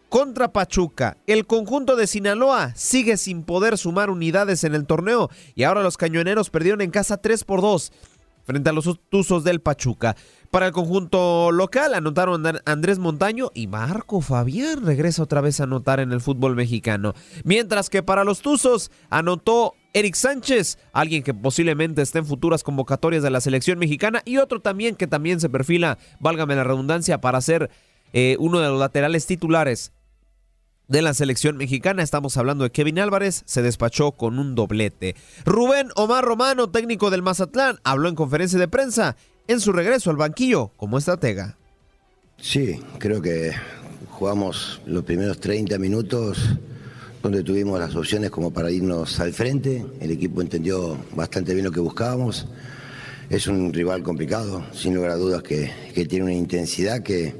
contra Pachuca. El conjunto de Sinaloa sigue sin poder sumar unidades en el torneo y ahora los cañoneros perdieron en casa 3 por 2 frente a los Tuzos del Pachuca. Para el conjunto local anotaron Andrés Montaño y Marco Fabián regresa otra vez a anotar en el fútbol mexicano. Mientras que para los Tuzos anotó Eric Sánchez, alguien que posiblemente esté en futuras convocatorias de la selección mexicana y otro también que también se perfila, válgame la redundancia, para ser eh, uno de los laterales titulares de la selección mexicana. Estamos hablando de Kevin Álvarez, se despachó con un doblete. Rubén Omar Romano, técnico del Mazatlán, habló en conferencia de prensa en su regreso al banquillo como estratega. Sí, creo que jugamos los primeros 30 minutos donde tuvimos las opciones como para irnos al frente. El equipo entendió bastante bien lo que buscábamos. Es un rival complicado, sin lugar a dudas que, que tiene una intensidad que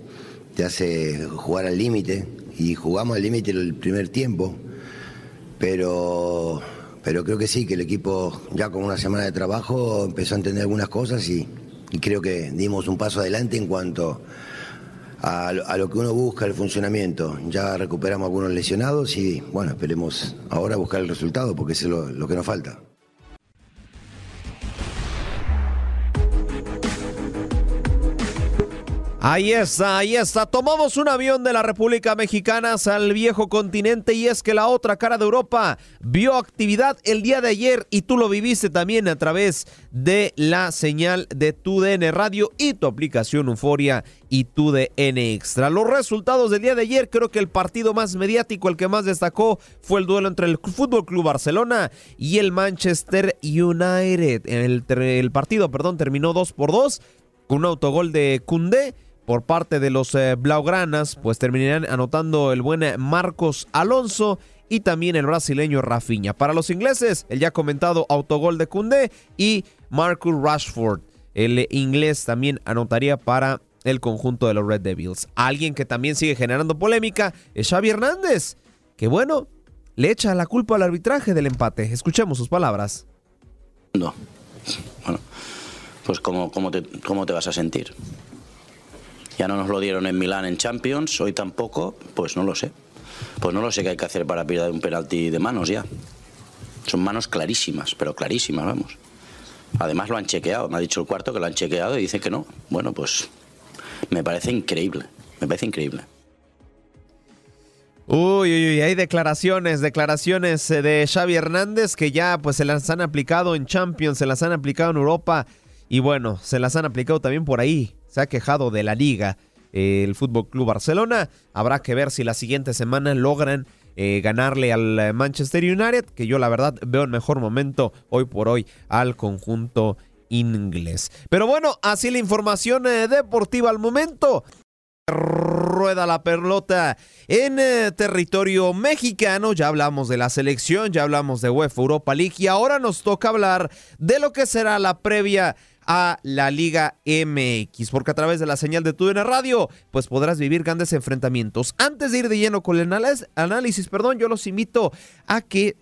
te hace jugar al límite y jugamos al límite el primer tiempo, pero, pero creo que sí, que el equipo ya con una semana de trabajo empezó a entender algunas cosas y, creo que dimos un paso adelante en cuanto a, lo que uno busca, el funcionamiento. Ya recuperamos algunos lesionados y bueno, esperemos ahora buscar el resultado porque es lo que nos falta. Ahí está, ahí está. Tomamos un avión de la República Mexicana al viejo continente y es que la otra cara de Europa vio actividad el día de ayer y tú lo viviste también a través de la señal de tu DN Radio y tu aplicación Euforia y tu DN Extra. Los resultados del día de ayer, creo que el partido más mediático, el que más destacó, fue el duelo entre el Fútbol Club Barcelona y el Manchester United. El, partido, perdón, terminó 2 por 2 con un autogol de Cundé por parte de los eh, Blaugranas, pues terminarán anotando el buen Marcos Alonso y también el brasileño Rafinha. Para los ingleses, el ya comentado autogol de Cundé y Marcus Rashford. El inglés también anotaría para el conjunto de los Red Devils. Alguien que también sigue generando polémica es Xavi Hernández, que bueno, le echa la culpa al arbitraje del empate. Escuchemos sus palabras. No. Bueno, pues ¿cómo, cómo, te, cómo te vas a sentir? Ya no nos lo dieron en Milán en Champions, hoy tampoco, pues no lo sé. Pues no lo sé qué hay que hacer para perder un penalti de manos ya. Son manos clarísimas, pero clarísimas, vamos. Además lo han chequeado, me ha dicho el cuarto que lo han chequeado y dice que no. Bueno, pues me parece increíble, me parece increíble. Uy, uy, uy, hay declaraciones, declaraciones eh, de Xavi Hernández que ya pues se las han aplicado en Champions, se las han aplicado en Europa y bueno, se las han aplicado también por ahí se ha quejado de la liga el Fútbol Club Barcelona. Habrá que ver si la siguiente semana logran eh, ganarle al Manchester United, que yo la verdad veo en mejor momento hoy por hoy al conjunto inglés. Pero bueno, así la información eh, deportiva al momento. Rueda la pelota en eh, territorio mexicano. Ya hablamos de la selección, ya hablamos de UEFA Europa League y ahora nos toca hablar de lo que será la previa a la Liga MX, porque a través de la señal de TUDN Radio, pues podrás vivir grandes enfrentamientos. Antes de ir de lleno con el análisis, perdón, yo los invito a que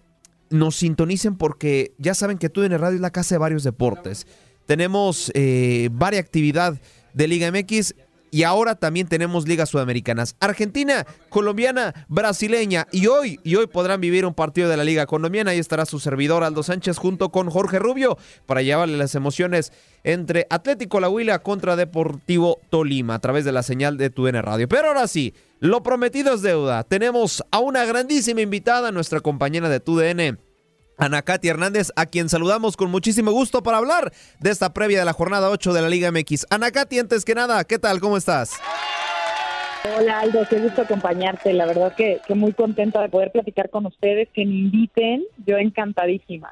nos sintonicen porque ya saben que TUDN Radio es la casa de varios deportes. Tenemos eh, varias actividad de Liga MX y ahora también tenemos ligas sudamericanas. Argentina, colombiana, brasileña y hoy, y hoy podrán vivir un partido de la liga colombiana. Ahí estará su servidor Aldo Sánchez junto con Jorge Rubio para llevarle las emociones entre Atlético La Huila contra Deportivo Tolima a través de la señal de TUDN Radio. Pero ahora sí, lo prometido es deuda. Tenemos a una grandísima invitada, nuestra compañera de TUDN Ana Katy Hernández, a quien saludamos con muchísimo gusto para hablar de esta previa de la jornada 8 de la Liga MX. Ana Katy, antes que nada, ¿qué tal? ¿Cómo estás? Hola Aldo, qué gusto acompañarte. La verdad que, muy contenta de poder platicar con ustedes, que me inviten. Yo encantadísima.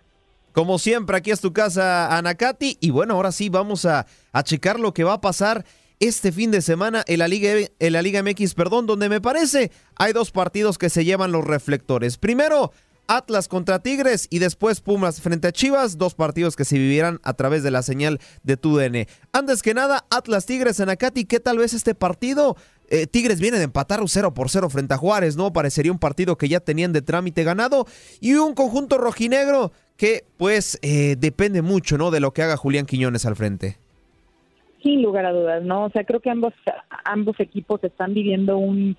Como siempre, aquí es tu casa, Ana Katy. Y bueno, ahora sí vamos a, a checar lo que va a pasar este fin de semana en la Liga, en la Liga MX, perdón, donde me parece hay dos partidos que se llevan los reflectores. Primero, Atlas contra Tigres y después Pumas frente a Chivas, dos partidos que se vivirán a través de la señal de TUDN. Antes que nada, Atlas Tigres en Acati, ¿qué tal vez este partido? Eh, Tigres viene de empatar un 0 por 0 frente a Juárez, ¿no? Parecería un partido que ya tenían de trámite ganado y un conjunto rojinegro que pues eh, depende mucho, ¿no? De lo que haga Julián Quiñones al frente. Sin lugar a dudas, ¿no? O sea, creo que ambos, ambos equipos están viviendo un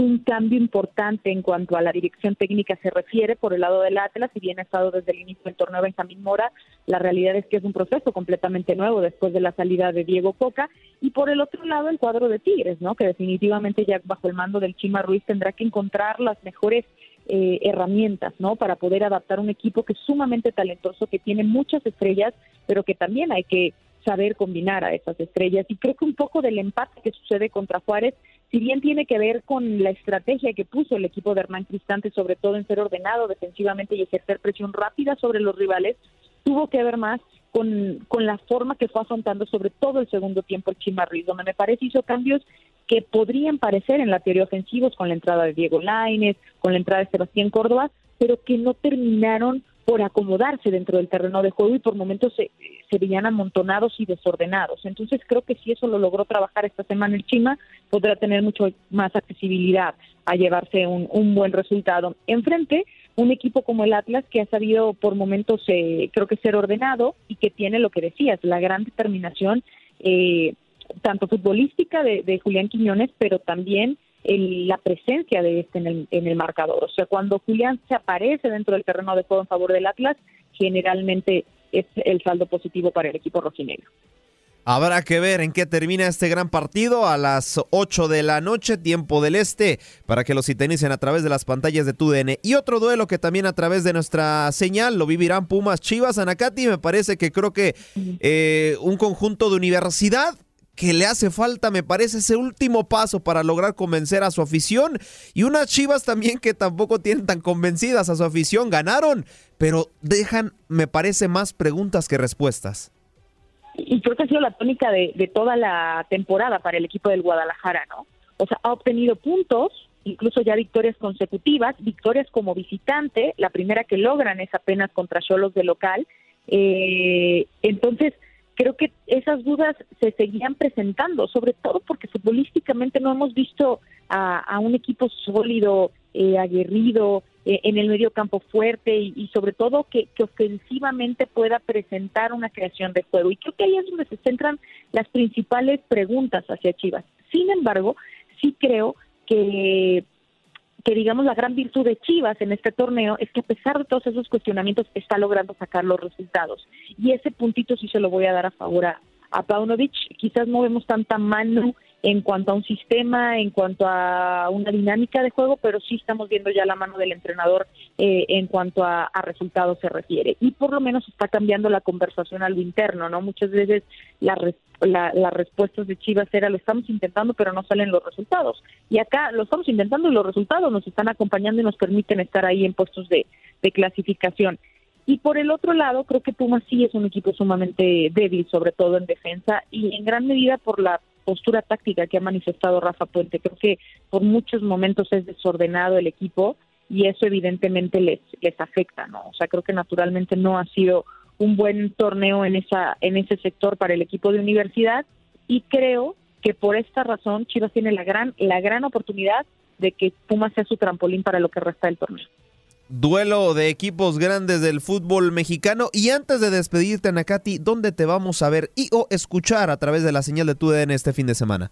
un cambio importante en cuanto a la dirección técnica se refiere por el lado del Atlas, si bien ha estado desde el inicio del torneo Benjamín Mora, la realidad es que es un proceso completamente nuevo después de la salida de Diego Coca, y por el otro lado el cuadro de Tigres, ¿no? que definitivamente ya bajo el mando del Chima Ruiz tendrá que encontrar las mejores eh, herramientas, ¿no? Para poder adaptar un equipo que es sumamente talentoso, que tiene muchas estrellas, pero que también hay que saber combinar a esas estrellas. Y creo que un poco del empate que sucede contra Juárez, si bien tiene que ver con la estrategia que puso el equipo de Hernán Cristante, sobre todo en ser ordenado defensivamente y ejercer presión rápida sobre los rivales, tuvo que ver más con, con la forma que fue afrontando sobre todo el segundo tiempo el Chimarriz, donde me parece hizo cambios que podrían parecer en la teoría ofensivos con la entrada de Diego Laines, con la entrada de Sebastián Córdoba, pero que no terminaron por acomodarse dentro del terreno de juego y por momentos se, veían amontonados y desordenados. Entonces creo que si eso lo logró trabajar esta semana el Chima, podrá tener mucho más accesibilidad a llevarse un, un buen resultado. Enfrente, un equipo como el Atlas que ha sabido por momentos, eh, creo que ser ordenado y que tiene lo que decías, la gran determinación, eh, tanto futbolística de, de Julián Quiñones, pero también la presencia de este en el, en el marcador. O sea, cuando Julián se aparece dentro del terreno de juego en favor del Atlas, generalmente es el saldo positivo para el equipo rojinegro. Habrá que ver en qué termina este gran partido a las 8 de la noche, tiempo del este, para que lo sintonicen a través de las pantallas de TUDN. Y otro duelo que también a través de nuestra señal lo vivirán Pumas Chivas Anacati. Me parece que creo que eh, un conjunto de universidad que le hace falta, me parece, ese último paso para lograr convencer a su afición. Y unas Chivas también que tampoco tienen tan convencidas a su afición, ganaron, pero dejan, me parece, más preguntas que respuestas. Y creo que ha sido la tónica de, de toda la temporada para el equipo del Guadalajara, ¿no? O sea, ha obtenido puntos, incluso ya victorias consecutivas, victorias como visitante, la primera que logran es apenas contra Cholos de local. Eh, entonces, creo que esas dudas se seguían presentando, sobre todo porque futbolísticamente no hemos visto a, un equipo sólido, eh, aguerrido, eh, en el medio campo fuerte y, sobre todo que, que, ofensivamente pueda presentar una creación de juego. Y creo que ahí es donde se centran las principales preguntas hacia Chivas. Sin embargo, sí creo que que digamos la gran virtud de Chivas en este torneo es que a pesar de todos esos cuestionamientos está logrando sacar los resultados. Y ese puntito sí se lo voy a dar a favor a, a Paunovic. Quizás no vemos tanta mano en cuanto a un sistema, en cuanto a una dinámica de juego, pero sí estamos viendo ya la mano del entrenador eh, en cuanto a, resultados se refiere. Y por lo menos está cambiando la conversación a lo interno, ¿no? Muchas veces la, las respuestas de Chivas era lo estamos intentando, pero no salen los resultados. Y acá lo estamos intentando y los resultados nos están acompañando y nos permiten estar ahí en puestos de, de clasificación. Y por el otro lado, creo que Pumas sí es un equipo sumamente débil, sobre todo en defensa, y en gran medida por la postura táctica que ha manifestado Rafa Puente. Creo que por muchos momentos es desordenado el equipo y eso evidentemente les, les afecta, ¿no? O sea, creo que naturalmente no ha sido un buen torneo en esa en ese sector para el equipo de universidad y creo que por esta razón Chivas tiene la gran la gran oportunidad de que Pumas sea su trampolín para lo que resta del torneo duelo de equipos grandes del fútbol mexicano. Y antes de despedirte, Nakati, ¿dónde te vamos a ver y o escuchar a través de la señal de TUDN este fin de semana?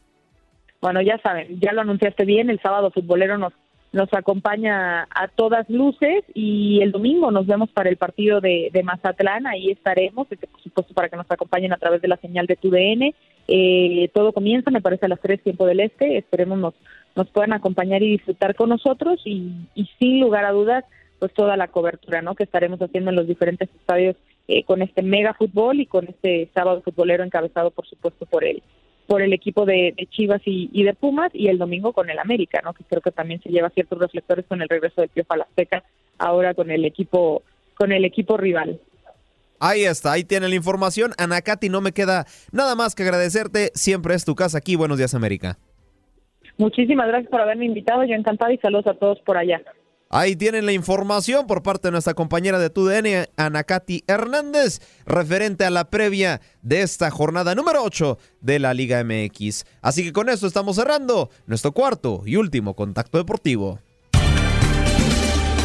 Bueno, ya saben, ya lo anunciaste bien, el sábado futbolero nos, nos acompaña a todas luces y el domingo nos vemos para el partido de, de Mazatlán, ahí estaremos, este, por supuesto para que nos acompañen a través de la señal de TUDN. Eh, todo comienza, me parece, a las 3 tiempo del este, esperemos nos, nos puedan acompañar y disfrutar con nosotros y, y sin lugar a dudas pues toda la cobertura ¿no? que estaremos haciendo en los diferentes estadios eh, con este mega fútbol y con este sábado futbolero encabezado por supuesto por el por el equipo de, Chivas y, de Pumas y el domingo con el América, ¿no? que creo que también se lleva ciertos reflectores con el regreso de Piojo a la Azteca, ahora con el equipo con el equipo rival. Ahí está, ahí tiene la información. Anacati, no me queda nada más que agradecerte. Siempre es tu casa aquí. Buenos días, América. Muchísimas gracias por haberme invitado. Yo encantada y saludos a todos por allá. Ahí tienen la información por parte de nuestra compañera de TUDN, Anacati Hernández, referente a la previa de esta jornada número 8 de la Liga MX. Así que con esto estamos cerrando nuestro cuarto y último contacto deportivo.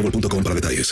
boostmobile.com para detalles.